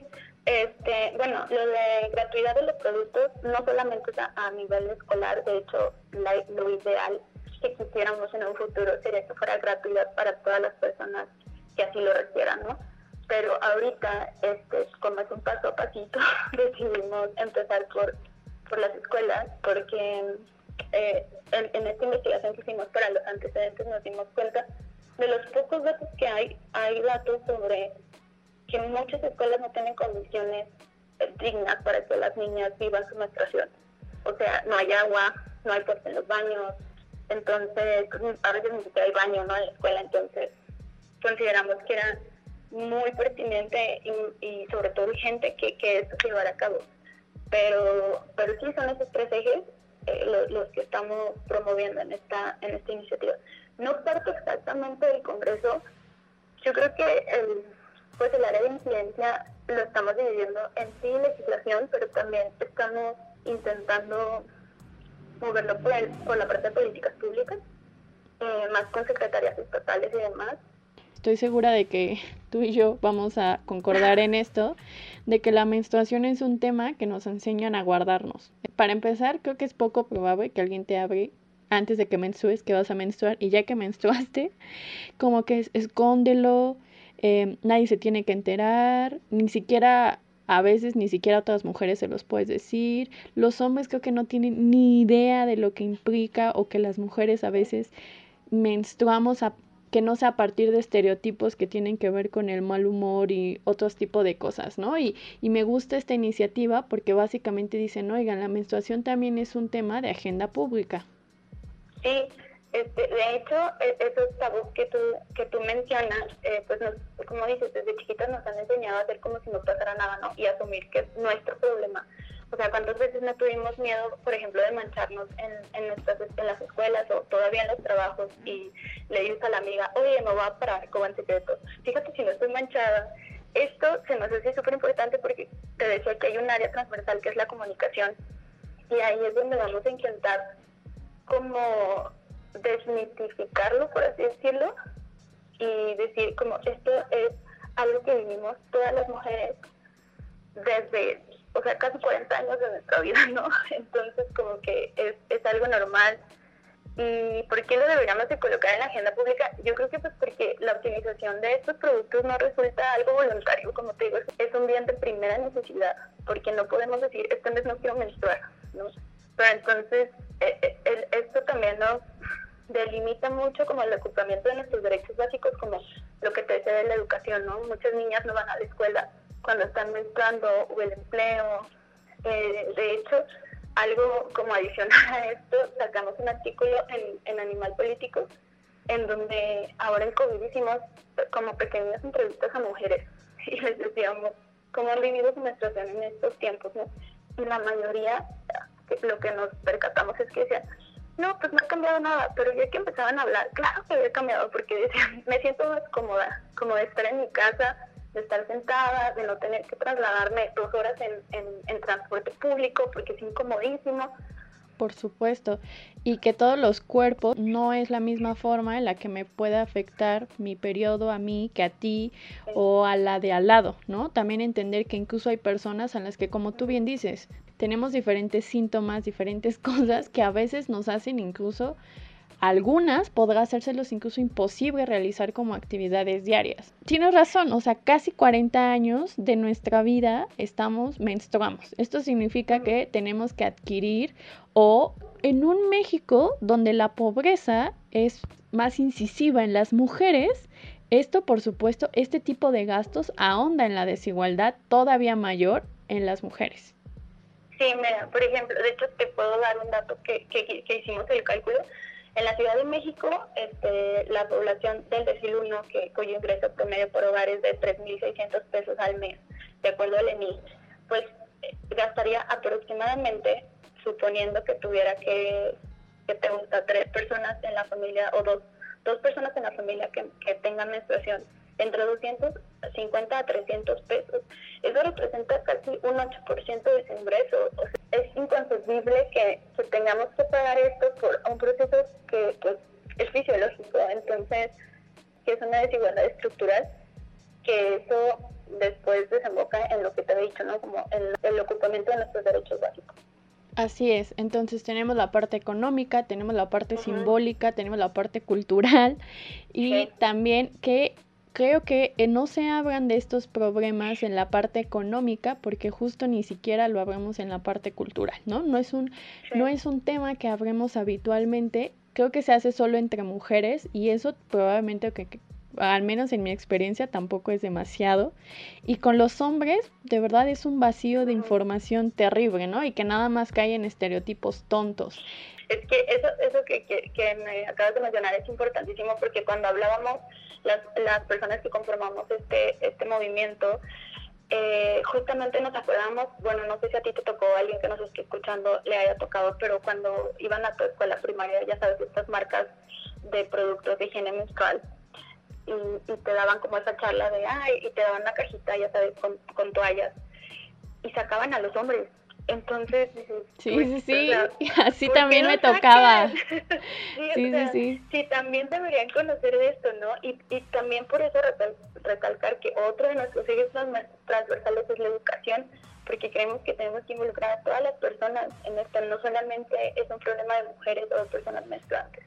este, bueno, lo de gratuidad de los productos no solamente es a, nivel escolar, de hecho, lo ideal que quisiéramos en un futuro sería que fuera gratuidad para todas las personas que así lo requieran, ¿no? Pero ahorita, este, como es un paso a pasito, (laughs) decidimos empezar por, por las escuelas, porque eh, en, en esta investigación que hicimos para los antecedentes nos dimos cuenta de los pocos datos que hay, hay datos sobre que muchas escuelas no tienen condiciones eh, dignas para que las niñas vivan su menstruación. O sea, no hay agua, no hay puerta en los baños, entonces a veces ni siquiera hay baño ¿no? en la escuela, entonces consideramos que era muy pertinente y, sobre todo urgente que, que esto se a cabo. Pero, pero sí son esos tres ejes eh, los, los, que estamos promoviendo en esta, en esta iniciativa. No parte exactamente del Congreso, yo creo que el pues el área de incidencia lo estamos dividiendo en sí legislación, pero también estamos intentando moverlo por, por la parte de políticas públicas, eh, más con secretarias estatales y demás. Estoy segura de que (laughs) tú y yo vamos a concordar en esto, de que la menstruación es un tema que nos enseñan a guardarnos. Para empezar, creo que es poco probable que alguien te abre antes de que menstrues que vas a menstruar y ya que (laughs) menstruaste, como que escóndelo, Em, nadie se tiene que enterar, ni siquiera a veces ni siquiera a otras mujeres se los puedes decir. Los hombres creo que no tienen ni idea de lo que implica o que las mujeres a veces menstruamos a, que no sea a partir de estereotipos que tienen que ver con el mal humor y otros tipos de cosas, ¿no? Y, y me gusta esta iniciativa porque básicamente dicen, oigan, la menstruación también es un tema de agenda pública. Sí, este, de hecho, e, esos tabús que tú, que tú mencionas, eh, pues como dices, desde chiquitas nos han enseñado a hacer como si no pasara nada, ¿no? Y asumir que es nuestro problema. O sea, ¿cuántas veces no tuvimos miedo, por ejemplo, de mancharnos en, en, nuestras, en las escuelas o todavía en los trabajos y le dices a la amiga, oye, me voy a parar como en secreto. Fíjate si no estoy manchada. Esto se nos hace súper importante porque te decía que hay un área transversal que es la comunicación y ahí es donde vamos a intentar como desmitificarlo, por así decirlo, y decir como esto es algo que vivimos todas las mujeres desde, o sea, casi 40 años de nuestra vida, ¿no? (laughs) Entonces como que es, es algo normal. ¿Y por qué lo deberíamos de colocar en la agenda pública? Yo creo que pues porque la optimización de estos productos no resulta algo voluntario, como te digo, es un bien de primera necesidad, porque no podemos decir, este mes no quiero menstruar, ¿no? Pero entonces, eh, eh, esto también nos delimita mucho como el ocupamiento de nuestros derechos básicos, como lo que te decía de la educación, ¿no? Muchas niñas no van a la escuela cuando están menstruando o el empleo. Eh, de hecho, algo como adicional (laughs) a esto, sacamos un artículo en, en Animal Político, en donde ahora en COVID hicimos como pequeñas entrevistas a mujeres (laughs) y les decíamos cómo han vivido su menstruación en estos tiempos, ¿no? Y la mayoría, lo que nos percatamos es que decían, no, pues no ha cambiado nada, pero ya que empezaban a hablar, claro que había cambiado, porque decían, me siento más cómoda, como de estar en mi casa, de estar sentada, de no tener que trasladarme dos horas en, en transporte público, porque es incomodísimo. Por supuesto, y que todos los cuerpos no es la misma forma en la que me puede afectar mi periodo a mí que a ti o a la de al lado, ¿no? También entender que incluso hay personas a las que, como tú bien dices, tenemos diferentes síntomas, diferentes (laughs) cosas que a veces nos hacen incluso algunas podrá hacérselos incluso imposible realizar como actividades diarias. Tienes razón, o sea, casi 40 años de nuestra vida estamos menstruamos. Esto significa que tenemos que adquirir o en un México donde la pobreza es más incisiva en las mujeres, esto por supuesto, este tipo de gastos ahonda en la desigualdad todavía mayor en las mujeres. Sí, mira, por ejemplo, de hecho te puedo dar un dato que, hicimos el cálculo en la Ciudad de México, este, la población del decil 1, que, cuyo ingreso promedio por hogar es de 3.600 pesos al mes, de acuerdo al ENI, pues eh, gastaría aproximadamente, suponiendo que tuviera que, que te gusta tres personas en la familia o dos, dos personas en la familia que, que tengan menstruación, entre 250 a 300 pesos. Eso representa casi un 8% de su ingreso. es inconcebible que, tengamos que pagar esto por un proceso que pues, es fisiológico. Entonces, que es una desigualdad estructural, que eso después desemboca en lo que te he dicho, ¿no? Como el, el ocupamiento de nuestros derechos básicos. Así es, entonces tenemos la parte económica, tenemos la parte simbólica, tenemos la parte cultural y también que creo que eh, no se hablan de estos problemas en la parte económica porque justo ni siquiera lo hablamos en la parte cultural, ¿no? No es un, no es un tema que hablemos habitualmente, creo que se hace solo entre mujeres y eso probablemente que, al menos en mi experiencia tampoco es demasiado. Y con los hombres, de verdad es un vacío de información terrible, ¿no? Y que nada más cae en estereotipos tontos. Es que eso, eso que, me acabas de mencionar es importantísimo porque cuando hablábamos las, las personas que conformamos este, este movimiento, eh, justamente nos acordamos, bueno, no sé si a ti te tocó, alguien que nos esté escuchando le haya tocado, pero cuando iban a tu escuela primaria, ya sabes, estas marcas de productos de higiene menstrual, y, y te daban como esa charla de, ay, y te daban una cajita, ya sabes, con, con toallas, y sacaban a los hombres entonces, (laughs) (laughs) sí, sí, sí, así también me tocaba. sí, sí, sí, sí. también deberían conocer de esto, ¿no? Y, y también por eso recalcar que otro de nuestros ejes transversales es la educación, porque creemos que tenemos que involucrar a todas las personas en esto, no solamente es un problema de mujeres o de personas menstruantes.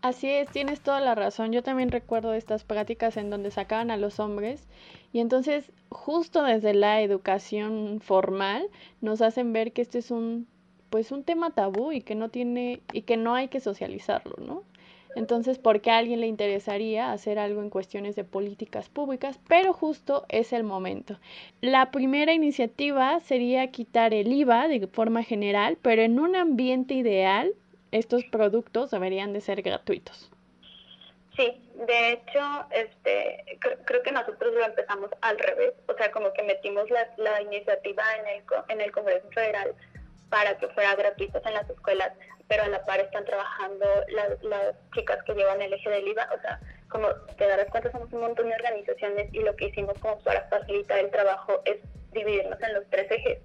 Así es, tienes toda la razón. Yo también recuerdo estas prácticas en donde sacaban a los hombres y entonces justo desde la educación formal nos hacen ver que este es un pues un tema tabú y que no tiene y que no hay que socializarlo, ¿no? Entonces, ¿por qué a alguien le interesaría hacer algo en cuestiones de políticas públicas? Pero justo es el momento. La primera iniciativa sería quitar el IVA de forma general, pero en un ambiente ideal estos productos deberían de ser gratuitos. Sí, de hecho, este, creo que nosotros lo empezamos al revés, o sea, como que metimos la, la iniciativa en el, en el Congreso Federal para que fuera gratuitos en las escuelas, pero a la par están trabajando las, las chicas que llevan el eje del IVA, o sea, como te darás cuenta, somos un montón de organizaciones y lo que hicimos como para facilitar el trabajo es dividirnos en los tres ejes.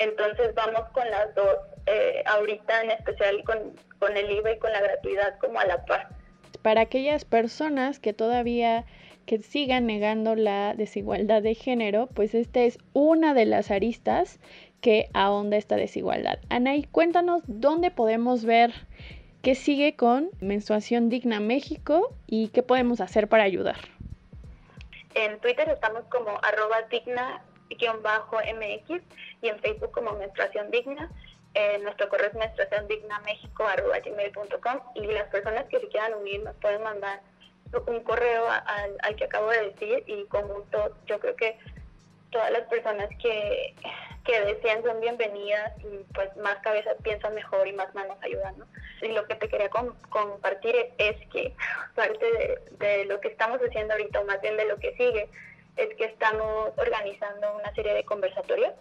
Entonces vamos con las dos, eh, ahorita en especial con, con el IVA y con la gratuidad como a la par para aquellas personas que todavía que sigan negando la desigualdad de género, pues esta es una de las aristas que ahonda esta desigualdad. Anaí, cuéntanos dónde podemos ver qué sigue con Menstruación Digna México y qué podemos hacer para ayudar. En Twitter estamos como arroba digna-mx y en Facebook como Menstruación Digna. Eh, nuestro correo es menstruaciondignamexico.com y las personas que se quieran unir nos pueden mandar un correo al, al que acabo de decir y con gusto yo creo que todas las personas que, que desean son bienvenidas y pues más cabezas piensan mejor y más manos ayudan, ¿no? Y lo que te quería compartir es que parte de, lo que estamos haciendo ahorita, más bien de lo que sigue, es que estamos organizando una serie de conversatorios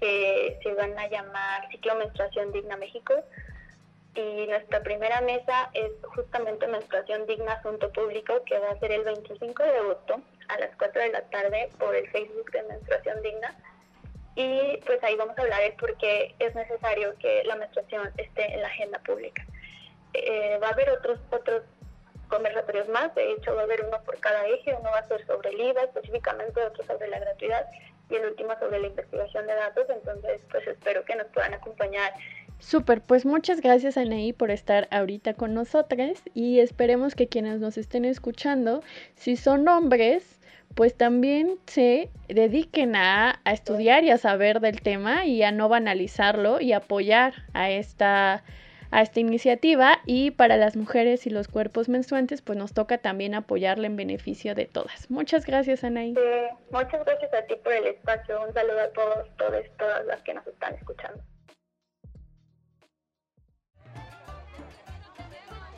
que se van a llamar Ciclo Menstruación Digna México. Y nuestra primera mesa es justamente Menstruación Digna Asunto Público, que va a ser el 25 de agosto a las 4 de la tarde por el Facebook de Menstruación Digna. Y pues ahí vamos a hablar de por qué es necesario que la menstruación esté en la agenda pública. Eh, va a haber otros, otros conversatorios más, de hecho va a haber uno por cada eje, uno va a ser sobre el IVA específicamente, otro sobre la gratuidad y el último sobre la investigación de datos, entonces pues espero que nos puedan acompañar. Súper, pues muchas gracias Anaí por estar ahorita con nosotras y esperemos que quienes nos estén escuchando, si son hombres, pues también se dediquen a, a estudiar y a saber del tema y a no banalizarlo y apoyar a esta a esta iniciativa y para las mujeres y los cuerpos menstruantes pues nos toca también apoyarla en beneficio de todas. Muchas gracias Anaí. muchas gracias a ti por el espacio. Un saludo a todos, todas, todas las que nos están escuchando.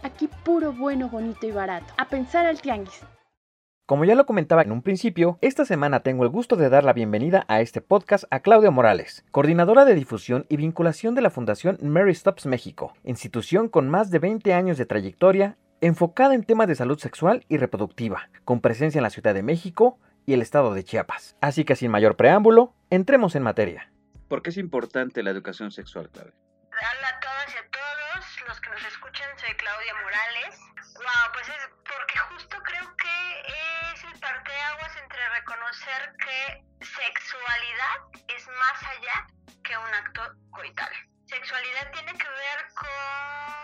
Aquí puro bueno, bonito y barato. A pensar al tianguis. Como ya lo comentaba en un principio, esta semana tengo el gusto de dar la bienvenida a este podcast a Claudia Morales, coordinadora de difusión y vinculación de la Fundación Mary Stops México, institución con más de 20 años de trayectoria enfocada en temas de salud sexual y reproductiva, con presencia en la Ciudad de México y el estado de Chiapas. Así que sin mayor preámbulo, entremos en materia. ¿Por qué es importante la educación sexual, Claudia? Hola a todas y a todos los que nos escuchan, soy Claudia Morales. Wow, pues es porque justo creo que es el parteaguas entre reconocer que sexualidad es más allá que un acto coital. Sexualidad tiene que ver con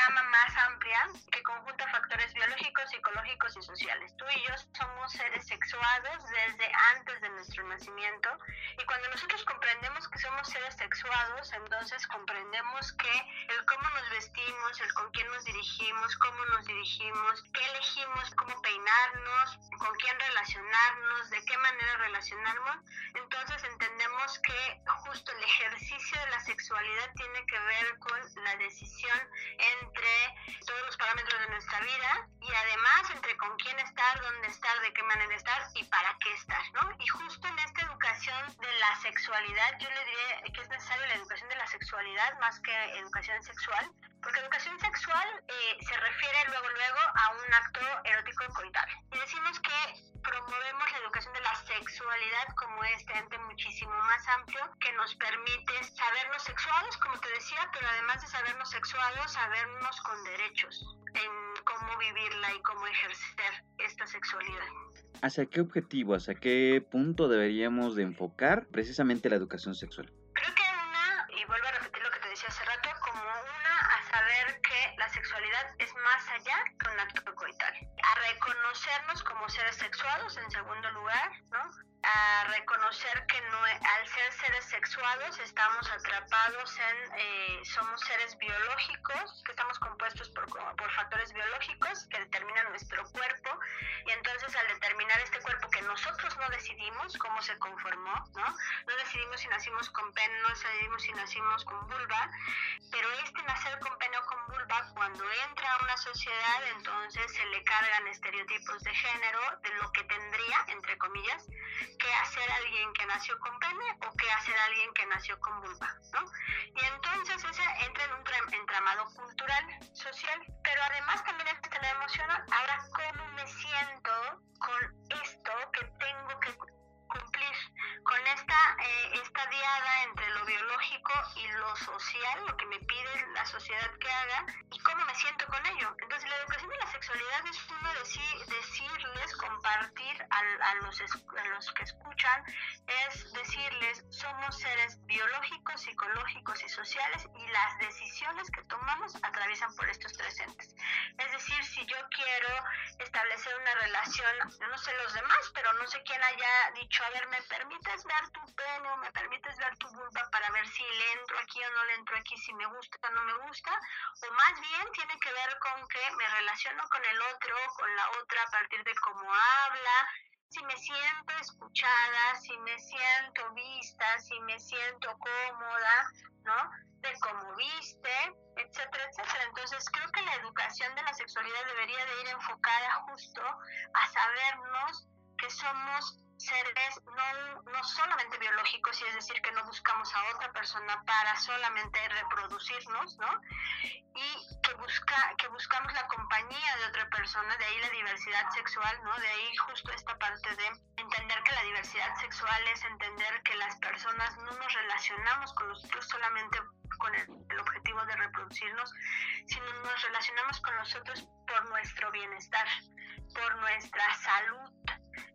gama más amplia que conjunta factores biológicos, psicológicos y sociales. Tú y yo somos seres sexuados desde antes de nuestro nacimiento y cuando nosotros comprendemos que somos seres sexuados, entonces comprendemos que el cómo nos vestimos, el con quién nos dirigimos, cómo nos dirigimos, qué elegimos, cómo peinarnos, con quién relacionarnos, de qué manera relacionarnos, entonces entendemos que justo el ejercicio de la sexualidad tiene que ver con la decisión entre todos los parámetros de nuestra vida y además entre con quién estar, dónde estar, de qué manera estar y para qué estar, ¿no? Y justo en esta educación de la sexualidad, yo le diría que es necesaria la educación de la sexualidad más que educación sexual, porque educación sexual eh, se refiere luego luego a un acto erótico coital. Y decimos que promovemos la educación de la sexualidad como este ente muchísimo más amplio que nos permite sabernos sexuados, como te decía, pero además de sabernos sexuados, sabernos con derechos en cómo vivirla y cómo ejercer esta sexualidad. ¿Hacia qué objetivo, hacia qué punto deberíamos de enfocar precisamente la educación sexual? Creo que una, y vuelvo a repetir lo que te decía hace rato, como una a saber que la sexualidad es más allá que un acto coital. A reconocernos como seres sexuados en segundo lugar, ¿no? A reconocer que no, al ser seres sexuados estamos atrapados en, eh, somos seres biológicos, que estamos compuestos por, por factores biológicos que determinan nuestro cuerpo y entonces al determinar este cuerpo que nosotros no decidimos cómo se conformó, ¿no? No decidimos si nacimos con pene, no decidimos si nacimos con vulva, pero este nacer con pene o con vulva cuando entra a una sociedad entonces se le cargan estereotipos de género de lo que tendría, entre comillas, qué hacer alguien que nació con pene o qué hacer alguien que nació con vulva, ¿no? Y entonces ese entra en un entramado cultural, social, pero además también está en la emocional. Ahora, ¿cómo me siento con esto que tengo que cumplir con esta, eh, esta diada entre lo biológico y lo social, lo que me pide la sociedad que haga, y cómo me siento con ello. Entonces, la educación de la sexualidad es uno decir, decirles, compartir a, a, los, a los que escuchan, es decirles, somos seres biológicos, psicológicos y sociales, y las decisiones que tomamos atraviesan por estos presentes. Es decir, si yo quiero establecer una relación, no sé los demás, pero no sé quién haya dicho, a ver, ¿me permites ver tu pene o me permites ver tu vulva para ver si le entro aquí o no le entro aquí, si me gusta o no me gusta? O más bien tiene que ver con que me relaciono con el otro, con la otra a partir de cómo habla, si me siento escuchada, si me siento vista, si me siento cómoda, ¿no? De cómo viste, etcétera, etcétera. Entonces creo que la educación de la sexualidad debería de ir enfocada justo a sabernos que somos seres no, no solamente biológicos, y es decir, que no buscamos a otra persona para solamente reproducirnos, ¿no? Y que, busca, que buscamos la compañía de otra persona, de ahí la diversidad sexual, ¿no? De ahí justo esta parte de entender que la diversidad sexual es entender que las personas no nos relacionamos con los otros solamente con el, el objetivo de reproducirnos, sino nos relacionamos con nosotros por nuestro bienestar, por nuestra salud,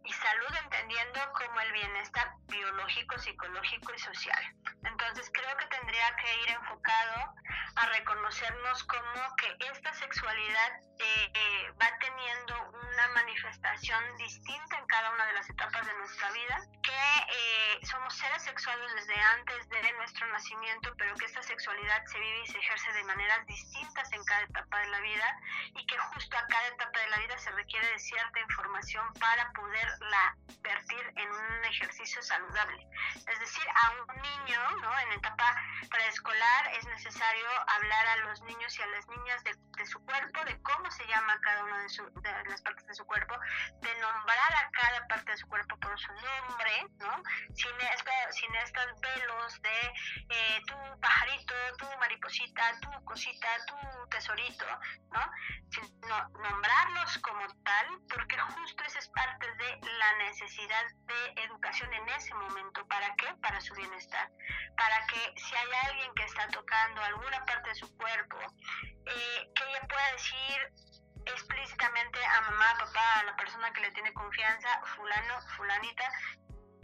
y salud entendiendo como el bienestar biológico, psicológico y social. Entonces creo que tendría que ir enfocado a reconocernos como que esta sexualidad eh, eh, va teniendo una manifestación distinta en cada una de las etapas de nuestra vida, que eh, somos seres sexuales desde antes de nuestro nacimiento, pero que esta sexualidad se vive y se ejerce de maneras distintas en cada etapa de la vida y que justo a cada etapa de la vida se requiere de cierta información para poderla vertir en un ejercicio saludable. Es decir, a un niño ¿no? en etapa preescolar es necesario hablar a los niños y a las niñas de, de su cuerpo, de cómo se llama cada una de, de, las partes de su cuerpo, de nombrar a cada parte de su cuerpo por su nombre, ¿no? Sin, esta, sin estos velos de eh, tu pajarito, tu mariposita, tu cosita, tu tesorito, ¿no? Sino nombrarlos como tal, porque justo esa es parte de la necesidad de educación en ese momento. ¿Para qué? Para su bienestar. Para que si hay alguien que está tocando alguna parte de su cuerpo, eh, que ella pueda decir explícitamente a mamá, papá, a la persona que le tiene confianza, fulano, fulanita,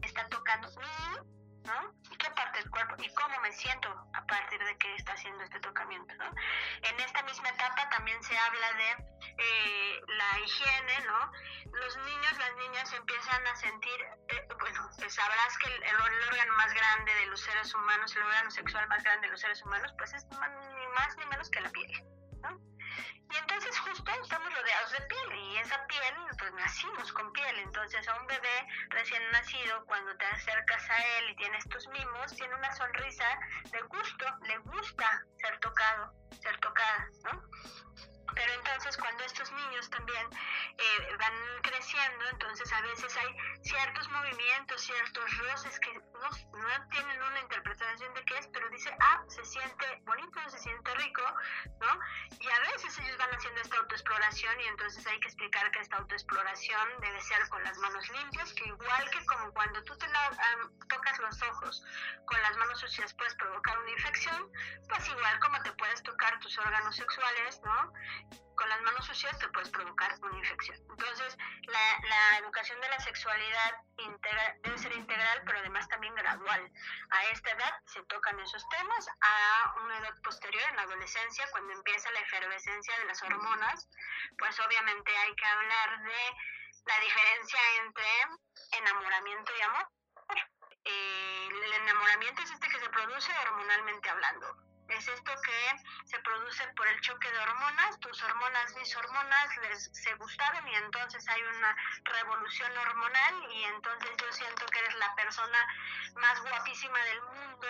está tocando ¿no? ¿Y qué parte del cuerpo? ¿Y cómo me siento a partir de que está haciendo este tocamiento, ¿no? En esta misma etapa también se habla de eh, la higiene, ¿no? Los niños, las niñas empiezan a sentir, eh, bueno, pues sabrás que el, órgano más grande de los seres humanos, el órgano sexual más grande de los seres humanos, pues es ni más ni menos que la piel. Y entonces justo estamos rodeados de piel y esa piel, pues nacimos con piel. Entonces a un bebé recién nacido, cuando te acercas a él y tienes tus mimos, tiene una sonrisa de gusto, le gusta ser tocado, ser tocada, ¿no? Pero entonces cuando estos niños también eh, van creciendo, entonces a veces hay ciertos movimientos, ciertos roces que no, no, tienen una interpretación de qué es, pero dice, ah, se siente bonito, se siente rico, ¿no? Y a veces ellos van haciendo esta autoexploración y entonces hay que explicar que esta autoexploración debe ser con las manos limpias, que igual que como cuando tú te tocas los ojos con las manos sucias puedes provocar una infección, pues igual como te puedes tocar tus órganos sexuales, ¿no? Con las manos sucias te puedes provocar una infección. Entonces, la, educación de la sexualidad debe ser integral, pero además también gradual. A esta edad se tocan esos temas, a una edad posterior, en la adolescencia, cuando empieza la efervescencia de las hormonas, pues obviamente hay que hablar de la diferencia entre enamoramiento y amor. Eh, el enamoramiento es este que se produce hormonalmente hablando es esto que se produce por el choque de hormonas, tus hormonas, mis hormonas les se gustaron y entonces hay una revolución hormonal y entonces yo siento que eres la persona más guapísima del mundo,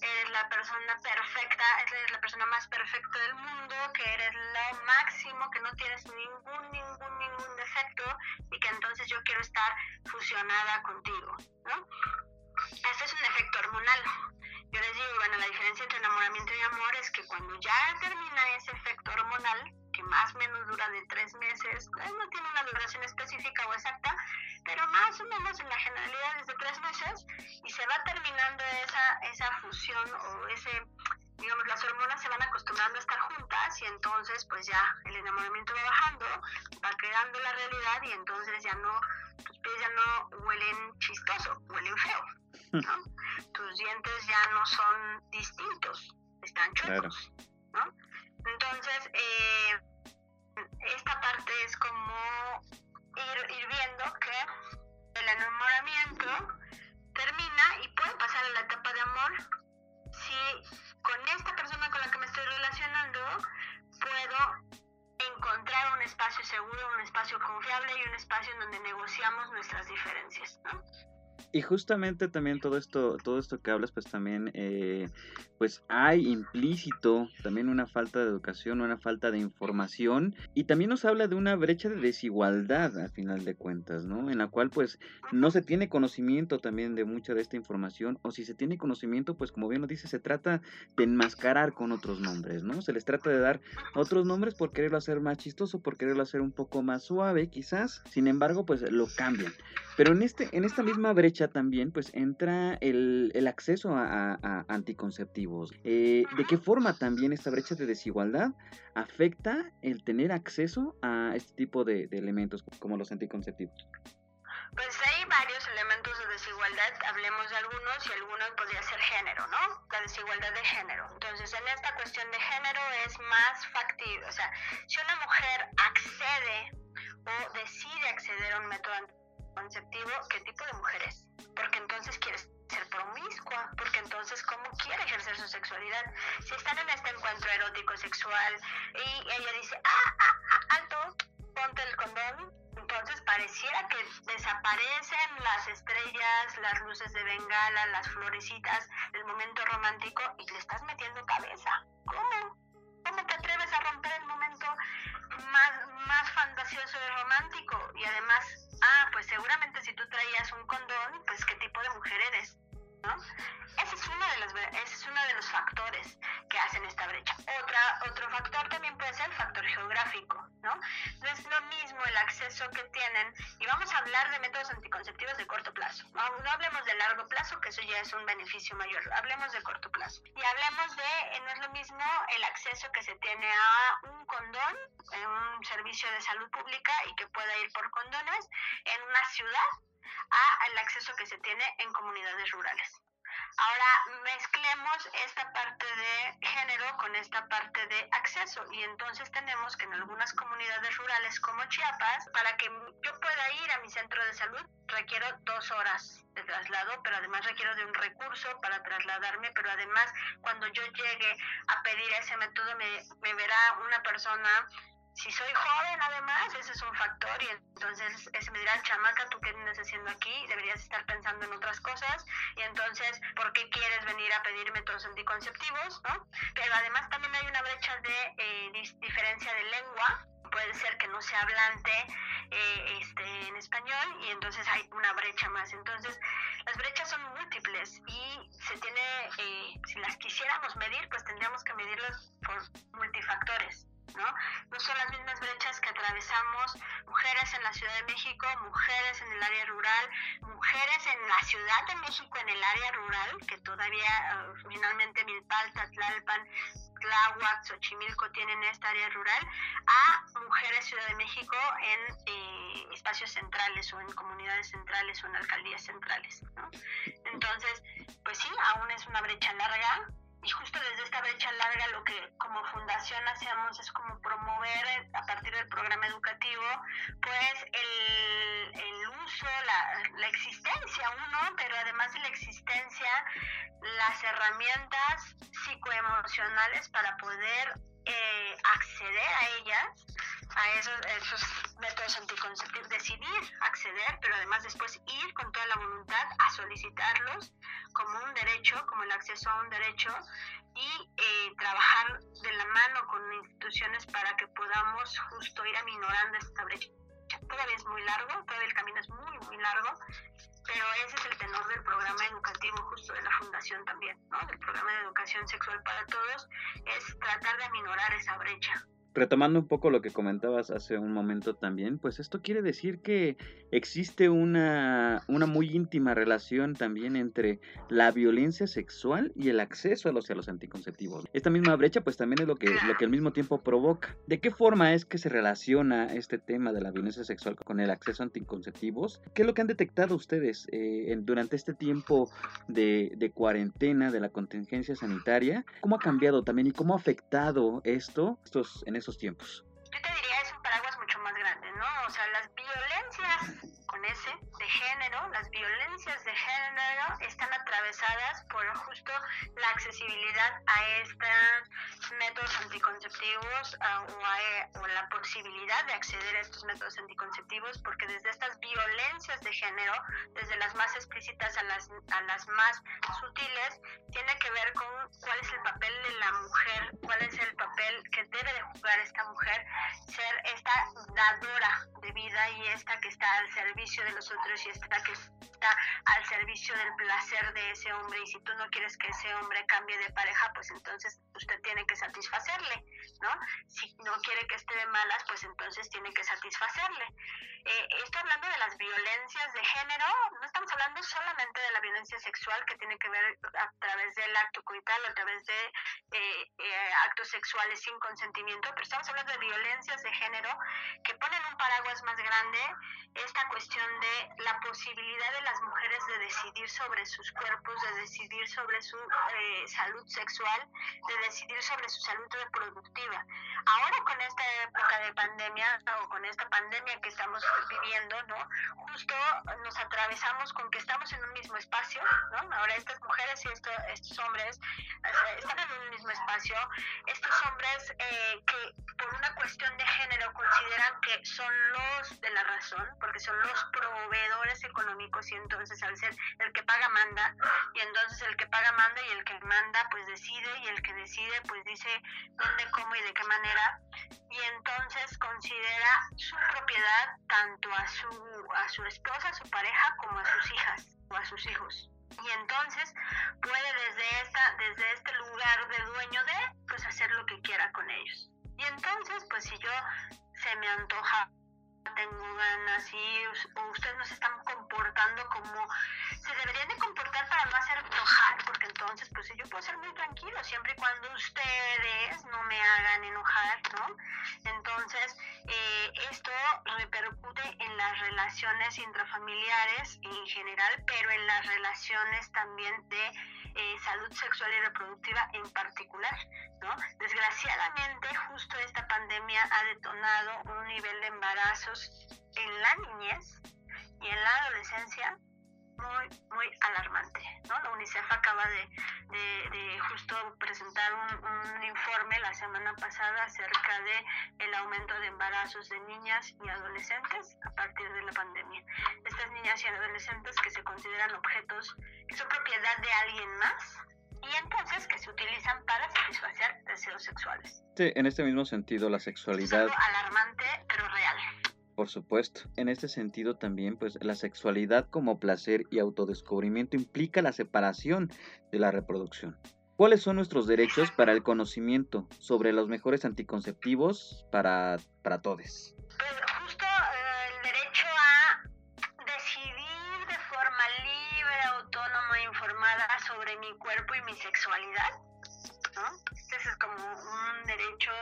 eres la persona perfecta, eres la persona más perfecta del mundo, que eres lo máximo, que no tienes ningún, ningún, ningún defecto y que entonces yo quiero estar fusionada contigo, ¿no? Este es un efecto hormonal. Yo les digo, bueno, la diferencia entre enamoramiento y amor es que cuando ya termina ese efecto hormonal, que más o menos dura de tres meses, no tiene una duración específica o exacta, pero más o menos en la generalidad es de tres meses, y se va terminando esa, esa fusión o ese, digamos, las hormonas se van acostumbrando a estar juntas y entonces pues ya el enamoramiento va bajando, va quedando la realidad y entonces ya no, tus pies ya no huelen chistoso, huelen feo. ¿No? Tus dientes ya no son distintos, están chuecos, ¿no? Entonces, eh, esta parte es como ir, ir viendo que el enamoramiento termina y puede pasar a la etapa de amor si con esta persona con la que me estoy relacionando puedo encontrar un espacio seguro, un espacio confiable y un espacio en donde negociamos nuestras diferencias, ¿no? Y justamente también todo esto, todo esto que hablas, pues también, eh, pues hay implícito también una falta de educación, una falta de información y también nos habla de una brecha de desigualdad al final de cuentas, ¿no? En la cual pues no se tiene conocimiento también de mucha de esta información o si se tiene conocimiento, pues como bien lo dice, se trata de enmascarar con otros nombres, ¿no? Se les trata de dar otros nombres por quererlo hacer más chistoso, por quererlo hacer un poco más suave, quizás. Sin embargo, pues lo cambian. Pero en, este, en esta misma brecha también pues entra el, el acceso a, a, anticonceptivos. Eh, ¿De qué forma también esta brecha de desigualdad afecta el tener acceso a este tipo de, de elementos como los anticonceptivos? Pues hay varios elementos de desigualdad, hablemos de algunos y algunos podría ser género, ¿no? La desigualdad de género. Entonces, en esta cuestión de género es más factible, o sea, si una mujer accede o decide acceder a un método anticonceptivo, ¿qué tipo de mujer es? Porque entonces quiere ser promiscua, porque entonces cómo quiere ejercer su sexualidad. Si están en este encuentro erótico sexual y ella dice, ah, ah, ah alto, ponte el condón, entonces pareciera que desaparecen las estrellas, las luces de bengala, las florecitas, el momento romántico y le estás metiendo cabeza. ¿Cómo? ¿Cómo te atreves a romper el momento más, más fantasioso y romántico? Y además, ah, pues seguramente si tú traías un condón, pues qué tipo de mujer eres. ¿No? Ese es, uno de los, ese es uno de los factores que hacen esta brecha. Otra, otro factor también puede ser el factor geográfico, ¿no? No es lo mismo el acceso que tienen, y vamos a hablar de métodos anticonceptivos de corto plazo, no, no hablemos de largo plazo, que eso ya es un beneficio mayor, hablemos de corto plazo. Y hablemos de, eh, no es lo mismo el acceso que se tiene a un condón en un servicio de salud pública y que pueda ir por condones en una ciudad a el acceso que se tiene en comunidades rurales. Ahora mezclemos esta parte de género con esta parte de acceso y entonces tenemos que en algunas comunidades rurales como Chiapas, para que yo pueda ir a mi centro de salud, requiero dos horas de traslado, pero además requiero de un recurso para trasladarme, pero además cuando yo llegue a pedir ese método me, me verá una persona si soy joven además, ese es un factor y entonces ese me dirá, chamaca, ¿tú qué vienes haciendo aquí? Deberías estar pensando en otras cosas y entonces, ¿por qué quieres venir a pedir métodos anticonceptivos? ¿no? Pero además también hay una brecha de eh, diferencia de lengua, puede ser que no sea hablante eh, este, en español y entonces hay una brecha más. Entonces, las brechas son múltiples y se tiene, eh, si las quisiéramos medir, pues tendríamos que medirlas por multifactores. ¿No? No son las mismas brechas que atravesamos mujeres en la Ciudad de México, mujeres en el área rural, mujeres en la Ciudad de México en el área rural, que todavía uh, finalmente Milpalta, Tlalpan, Tláhuac, Xochimilco tienen esta área rural, a mujeres Ciudad de México en eh, espacios centrales o en comunidades centrales o en alcaldías centrales. Entonces, pues sí, aún es una brecha larga, y justo desde esta brecha larga lo que como fundación hacemos es como promover eh, a partir del programa educativo pues el, el uso, la, la, existencia uno, pero además de la existencia, las herramientas psicoemocionales para poder eh, acceder a ellas, a esos, esos métodos anticonceptivos, decidir acceder, pero además después ir con toda la voluntad a solicitarlos como un derecho, como el acceso a un derecho, y eh, trabajar de la mano con instituciones para que podamos justo ir aminorando esta brecha. Todavía es muy largo, todavía el camino es muy, muy largo, pero ese es el tenor del programa educativo justo de la fundación también, ¿no? Del programa de educación sexual para todos, es tratar de aminorar esa brecha retomando un poco lo que comentabas hace un momento también, pues esto quiere decir que existe una, una muy íntima relación también entre la violencia sexual y el acceso a los, a los anticonceptivos. Esta misma brecha pues también es lo que, lo que al mismo tiempo provoca. ¿De qué forma es que se relaciona este tema de la violencia sexual con el acceso a anticonceptivos? ¿Qué es lo que han detectado ustedes eh, durante este tiempo de, de cuarentena, de la contingencia sanitaria? ¿Cómo ha cambiado también y cómo ha afectado esto estos, en esos tiempos? Yo te diría, es un paraguas mucho más grande, ¿no? O sea, las violencias con ese de género, las violencias de género están atravesadas por justo la accesibilidad a estos métodos anticonceptivos o, o, la posibilidad de acceder a estos métodos anticonceptivos, porque desde estas violencias de género, desde las más explícitas a las, a las más sutiles, tiene que ver con cuál es el papel de la mujer, cuál es el papel que debe de jugar esta mujer, ser esta dadora de vida y esta que está al servicio de los otros y esta que está al servicio del placer de ese hombre y si tú no quieres que ese hombre cambie de pareja, pues entonces usted tiene que satisfacerle, ¿no? Si no quiere que esté de malas, pues entonces tiene que satisfacerle. Eh, estoy hablando de las violencias de género, no estamos hablando solamente de la violencia sexual que tiene que ver a través del acto coital, a través de eh, eh, actos sexuales sin consentimiento, pero estamos hablando de violencias de género que ponen un paraguas más grande esta cuestión de la posibilidad de las mujeres de decidir sobre sus cuerpos, de decidir sobre su eh, salud sexual, de decidir sobre su salud reproductiva. Ahora con esta época de pandemia o con esta pandemia que estamos viviendo, ¿no? Justo nos atravesamos con que estamos en un mismo espacio, ¿no? Ahora estas mujeres y estos hombres están en un mismo espacio. Estos hombres eh, que por una cuestión de género consideran que son los de la razón, porque son los proveedores económicos y entonces al ser el que paga manda y entonces el que paga manda y el que manda pues decide y el que decide pues dice dónde, cómo y de qué manera y entonces considera su propiedad tanto a su, a su esposa, a su pareja como a sus hijas o a sus hijos. Y entonces puede desde esta desde este lugar de dueño de pues hacer lo que quiera con ellos. Y entonces pues si yo se me antoja tengo ganas y ustedes no se están comportando como se deberían de comportar para no hacer enojar, porque entonces pues yo puedo ser muy tranquilo siempre y cuando ustedes no me hagan enojar, ¿no? Entonces eh, esto repercute en las relaciones intrafamiliares en general, pero en las relaciones también de eh, salud sexual y reproductiva en particular, ¿no? Desgraciadamente, justo esta pandemia ha detonado un nivel de embarazos en la niñez y en la adolescencia muy, muy alarmante. ¿no? La UNICEF acaba de, de, justo presentar un, un, informe la semana pasada acerca de el aumento de embarazos de niñas y adolescentes a partir de la pandemia. Estas niñas y adolescentes que se consideran objetos que son propiedad de alguien más y entonces que se utilizan para satisfacer deseos sexuales. Sí, en este mismo sentido, la sexualidad... Es alarmante, pero real. Por supuesto. En este sentido también, pues la sexualidad como placer y autodescubrimiento implica la separación de la reproducción. ¿Cuáles son nuestros derechos para el conocimiento sobre los mejores anticonceptivos para, para todos? Pues justo eh, el derecho a decidir de forma libre, autónoma e informada sobre mi cuerpo y mi sexualidad. ¿no? Es como un derecho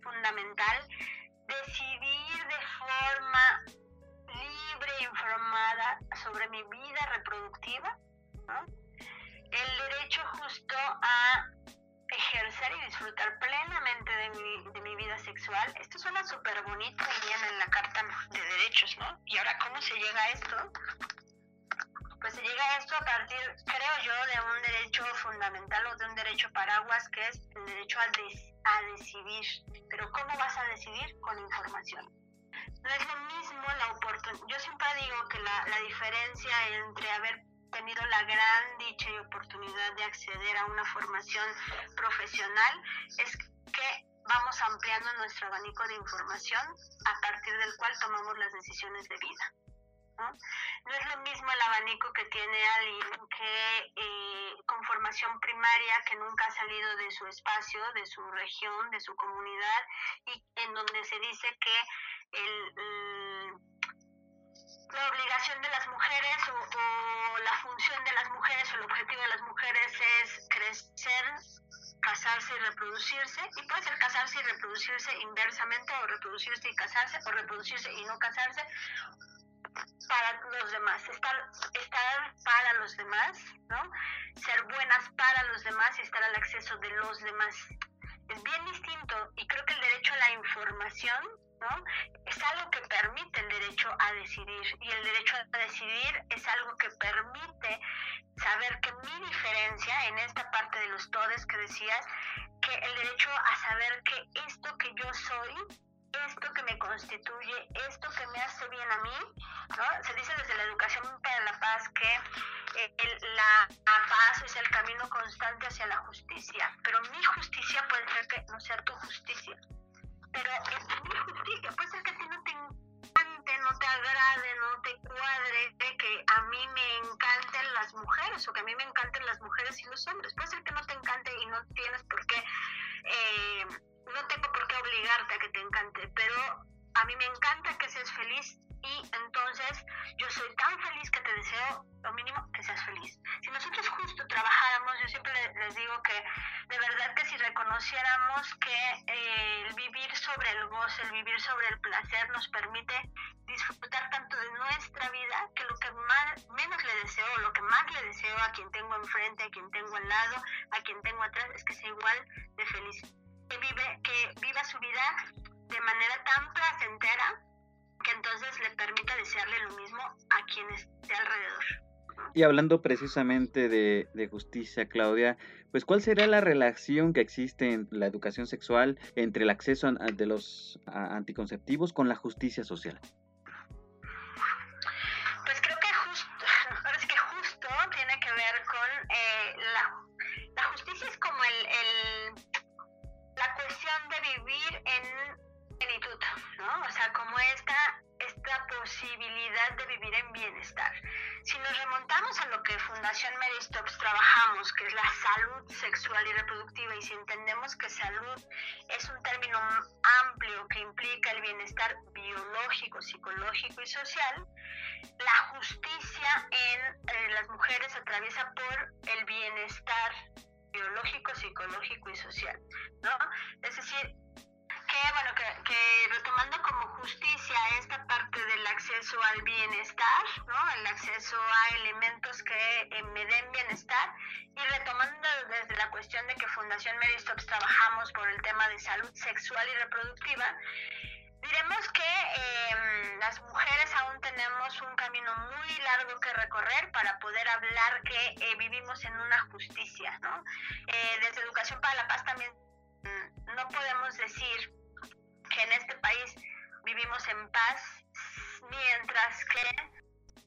fundamental decidir de forma libre e informada sobre mi vida reproductiva, ¿no? el derecho justo a ejercer y disfrutar plenamente de mi, de mi vida sexual. Esto suena súper bonito bien en la Carta de Derechos, ¿no? Y ahora, ¿cómo se llega a esto? Pues se llega a esto a partir, creo yo, de un derecho fundamental o de un derecho paraguas que es el derecho a, a decidir. Pero ¿cómo vas a decidir? Con información. No es lo mismo la oportunidad. Yo siempre digo que la, la diferencia entre haber tenido la gran dicha y oportunidad de acceder a una formación profesional es que vamos ampliando nuestro abanico de información a partir del cual tomamos las decisiones de vida. ¿No? es lo mismo el abanico que tiene alguien que eh, con formación primaria, que nunca ha salido de su espacio, de su región, de su comunidad, y en donde se dice que la obligación de las mujeres o, o la función de las mujeres o el objetivo de las mujeres es crecer, casarse y reproducirse, y puede ser casarse y reproducirse inversamente, o reproducirse y casarse, o reproducirse y no casarse, para los demás, estar, estar para los demás, ¿no? Ser buenas para los demás y estar al acceso de los demás. Es bien distinto y creo que el derecho a la información, ¿no? Es algo que permite el derecho a decidir y el derecho a decidir es algo que permite saber que mi diferencia en esta parte de los todes que decías, que el derecho a saber que esto que yo soy, esto que me constituye, esto que me hace bien a mí, ¿no? Se dice desde la educación para la paz que eh, la, paz es el camino constante hacia la justicia, pero mi justicia puede ser que no sea tu justicia. Pero es mi justicia, puede ser que a ti no te encante, no te agrade, no te cuadre, que a mí me encanten las mujeres o que a mí me encanten las mujeres y los hombres. Puede ser que no te encante y no tienes por qué, eh, no tengo por qué obligarte a que te encante, pero a mí me encanta que seas feliz y entonces yo soy tan feliz que te deseo lo mínimo que seas feliz. Si nosotros justo trabajáramos, yo siempre les digo que de verdad que si reconociéramos que eh, el vivir sobre el goce, el vivir sobre el placer nos permite disfrutar tanto de nuestra vida que lo que más, menos le deseo, lo que más le deseo a quien tengo enfrente, a quien tengo al lado, a quien tengo atrás, es que sea igual de feliz. Que, vive, que viva su vida de manera tan placentera que entonces le permita desearle lo mismo a quien esté alrededor. Y hablando precisamente de, de, justicia, Claudia, pues ¿cuál será la relación que existe en la educación sexual entre el acceso a, de los anticonceptivos con la justicia social? Posibilidad de vivir en bienestar. Si nos remontamos a lo que Fundación Mary Stopes trabajamos, que es la salud sexual y reproductiva, y si entendemos que salud es un término amplio que implica el bienestar biológico, psicológico y social, la justicia en eh, las mujeres atraviesa por el bienestar biológico, psicológico y social, ¿no? Es decir, que, bueno, que, retomando como justicia esta parte del acceso al bienestar, ¿no? El acceso a elementos que eh, me den bienestar y retomando desde la cuestión de que Fundación Mary Stopes trabajamos por el tema de salud sexual y reproductiva, diremos que eh, las mujeres aún tenemos un camino muy largo que recorrer para poder hablar que eh, vivimos en una justicia, ¿no? Eh, desde Educación para la Paz también mm, no podemos decir que en este país vivimos en paz, mientras que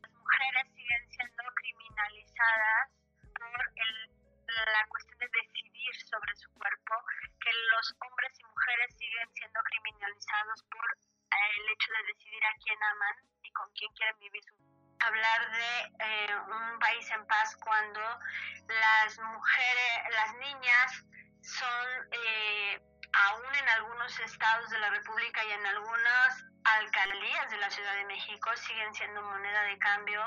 las mujeres siguen siendo criminalizadas por el, la cuestión de decidir sobre su cuerpo, que los hombres y mujeres siguen siendo criminalizados por el hecho de decidir a quién aman y con quién quieren vivir su hablar de eh, un país en paz cuando las mujeres, las niñas son eh, aún en algunos estados de la República y en algunas alcaldías de la Ciudad de México siguen siendo moneda de cambio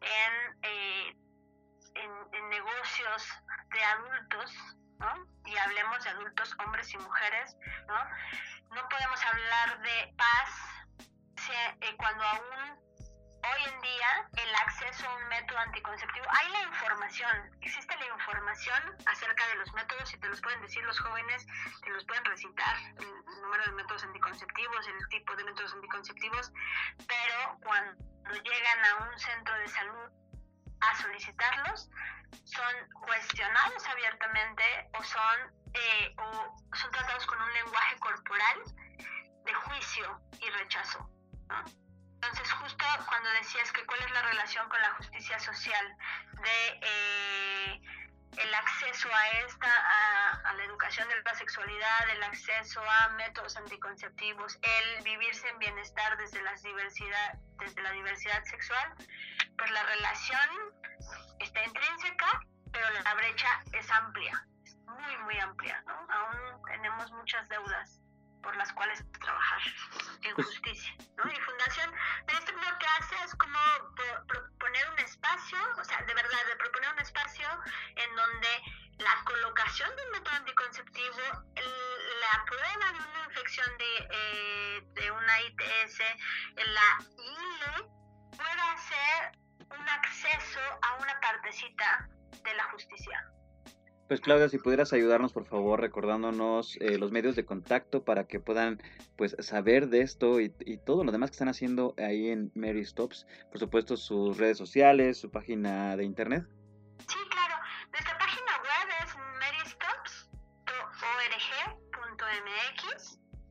en, eh, en, negocios de adultos, ¿no? Y hablemos de adultos, hombres y mujeres, ¿no? No podemos hablar de paz si, eh, cuando aún hoy en día el acceso a un método anticonceptivo, hay la información, existe la información acerca de los métodos y te los pueden decir los jóvenes, te los pueden recitar, el número de métodos anticonceptivos, el tipo de métodos anticonceptivos, pero cuando llegan a un centro de salud a solicitarlos, son cuestionados abiertamente o son, eh, o son tratados con un lenguaje corporal de juicio y rechazo. ¿no? Entonces, justo cuando decías que cuál es la relación con la justicia social de eh, el acceso a esta, a, la educación de la sexualidad, el acceso a métodos anticonceptivos, el vivirse en bienestar desde la diversidad, desde la diversidad sexual, pues la relación está intrínseca, pero la brecha es amplia, muy, muy amplia, ¿no? Aún tenemos muchas deudas por las cuales trabajar en justicia, ¿no? Y Fundación esto lo que hace es como proponer un espacio, o sea, de verdad, de proponer un espacio en donde la colocación de un método anticonceptivo, la prueba de una infección de, eh, de una ITS, la ILE, pueda ser un acceso a una partecita de la justicia. Pues Claudia, si pudieras ayudarnos por favor recordándonos eh, los medios de contacto para que puedan pues saber de esto y, y, todo lo demás que están haciendo ahí en Mary Stops, por supuesto sus redes sociales, su página de internet. Sí, claro, nuestra página web es marystops.org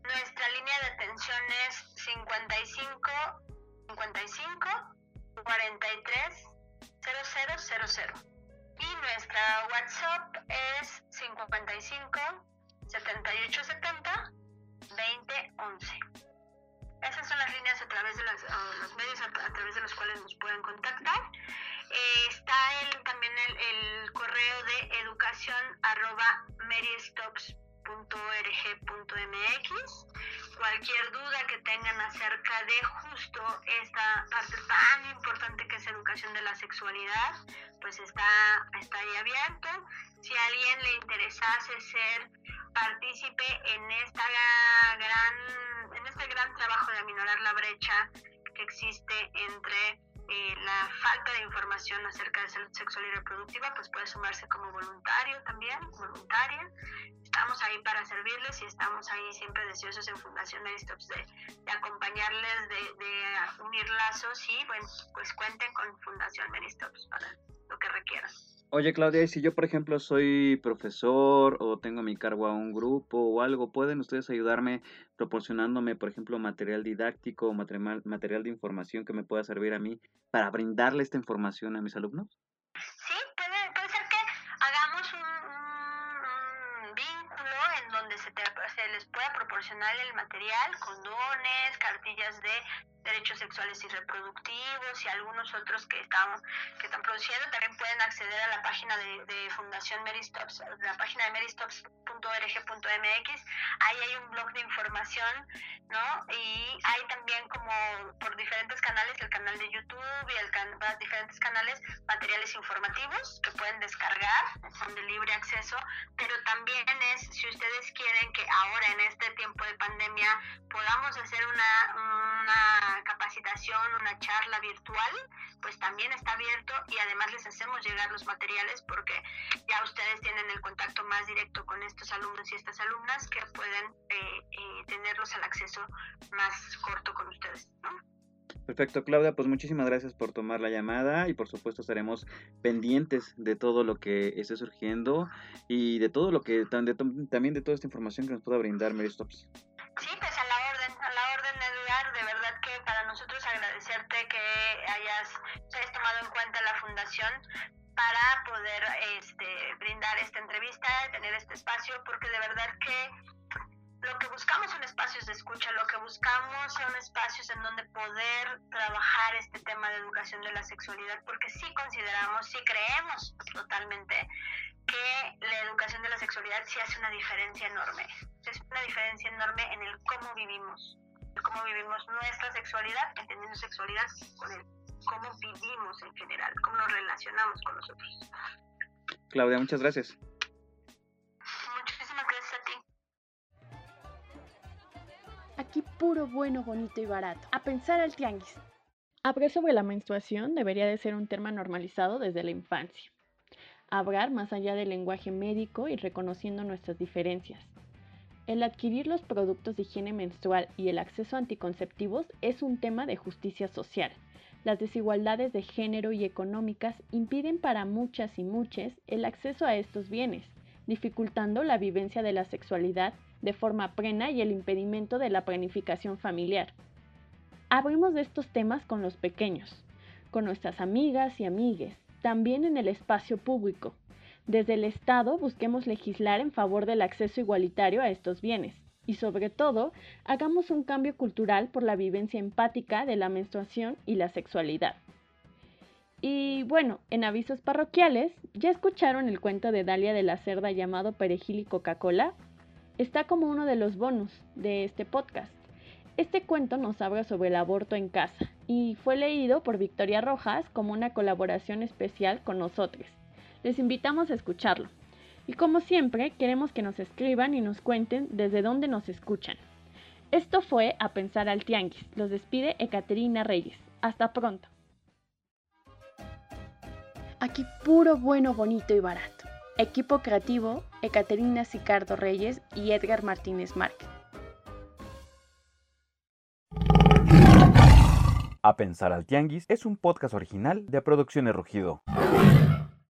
Nuestra línea de atención es 55 55 43 0000. Y nuestra WhatsApp es 55 78 70 20 11. Esas son las líneas a través de las, los medios a, través de los cuales nos pueden contactar. Eh, está el, también el, correo de educación arroba meristops.org.mx. Cualquier duda que tengan acerca de justo esta parte tan importante que es educación de la sexualidad, pues está, está ahí abierto. Si a alguien le interesase ser partícipe en esta gran, en este gran trabajo de aminorar la brecha que existe entre eh, la falta de información acerca de salud sexual y reproductiva, pues puede sumarse como voluntario también, voluntaria. Estamos ahí para servirles y estamos ahí siempre deseosos en Fundación Meristops de, acompañarles, de, de, unir lazos y bueno, pues cuenten con Fundación Meristops para lo que requieran. Oye, Claudia, y si yo, por ejemplo, soy profesor o tengo a mi cargo a un grupo o algo, ¿pueden ustedes ayudarme proporcionándome, por ejemplo, material didáctico o material, de información que me pueda servir a mí para brindarle esta información a mis alumnos? Sí, puede, puede ser que hagamos un, un, vínculo en donde se, te, se les pueda proporcionar el material, condones, cartillas de derechos sexuales y reproductivos y algunos otros que están, que están produciendo. También pueden acceder a la página de, de Fundación Meristops, la página de meristops.org.mx. Ahí hay un blog de información, ¿no? Y hay también como por diferentes canales, el canal de YouTube y el can diferentes canales, materiales informativos que pueden descargar, son de libre acceso, pero también es, si ustedes quieren que ahora en este tiempo de pandemia podamos hacer una, una capacitación, una charla virtual, pues también está abierto y además les hacemos llegar los materiales porque ya ustedes tienen el contacto más directo con estos alumnos y estas alumnas que pueden eh, eh, tenerlos al acceso más corto con ustedes. ¿no? Perfecto, Claudia, pues muchísimas gracias por tomar la llamada y por supuesto estaremos pendientes de todo lo que esté surgiendo y de todo lo que también de toda esta información que nos pueda brindar Mary Stops. Sí, pues nosotros agradecerte que hayas, tomado en cuenta la fundación para poder este, brindar esta entrevista, tener este espacio, porque de verdad que lo que buscamos son espacios de escucha, lo que buscamos son espacios en donde poder trabajar este tema de educación de la sexualidad, porque sí consideramos, sí creemos totalmente que la educación de la sexualidad sí hace una diferencia enorme. Es una diferencia enorme en el cómo vivimos, cómo vivimos nuestra sexualidad, entendiendo sexualidad con el cómo vivimos en general, cómo nos relacionamos con nosotros. Claudia, muchas gracias. Muchísimas gracias a ti. Aquí puro bueno, bonito y barato. A pensar al tianguis. Hablar sobre la menstruación debería de ser un tema normalizado desde la infancia. Hablar más allá del lenguaje médico y reconociendo nuestras diferencias. El adquirir los productos de higiene menstrual y el acceso a anticonceptivos es un tema de justicia social. Las desigualdades de género y económicas impiden para muchas y muchas el acceso a estos bienes, dificultando la vivencia de la sexualidad de forma plena y el impedimento de la planificación familiar. Abrimos de estos temas con los pequeños, con nuestras amigas y amigues, también en el espacio público. Desde el Estado busquemos legislar en favor del acceso igualitario a estos bienes y sobre todo hagamos un cambio cultural por la vivencia empática de la menstruación y la sexualidad. Y bueno, en avisos parroquiales, ¿ya escucharon el cuento de Dalia de la Cerda llamado Perejil y Coca-Cola? Está como uno de los bonus de este podcast. Este cuento nos habla sobre el aborto en casa y fue leído por Victoria Rojas como una colaboración especial con nosotros. Les invitamos a escucharlo. Y como siempre, queremos que nos escriban y nos cuenten desde dónde nos escuchan. Esto fue A Pensar al Tianguis. Los despide Ekaterina Reyes. Hasta pronto. Aquí puro bueno, bonito y barato. Equipo creativo, Ekaterina Sicardo Reyes y Edgar Martínez Márquez. A Pensar al Tianguis es un podcast original de Producciones Rugido.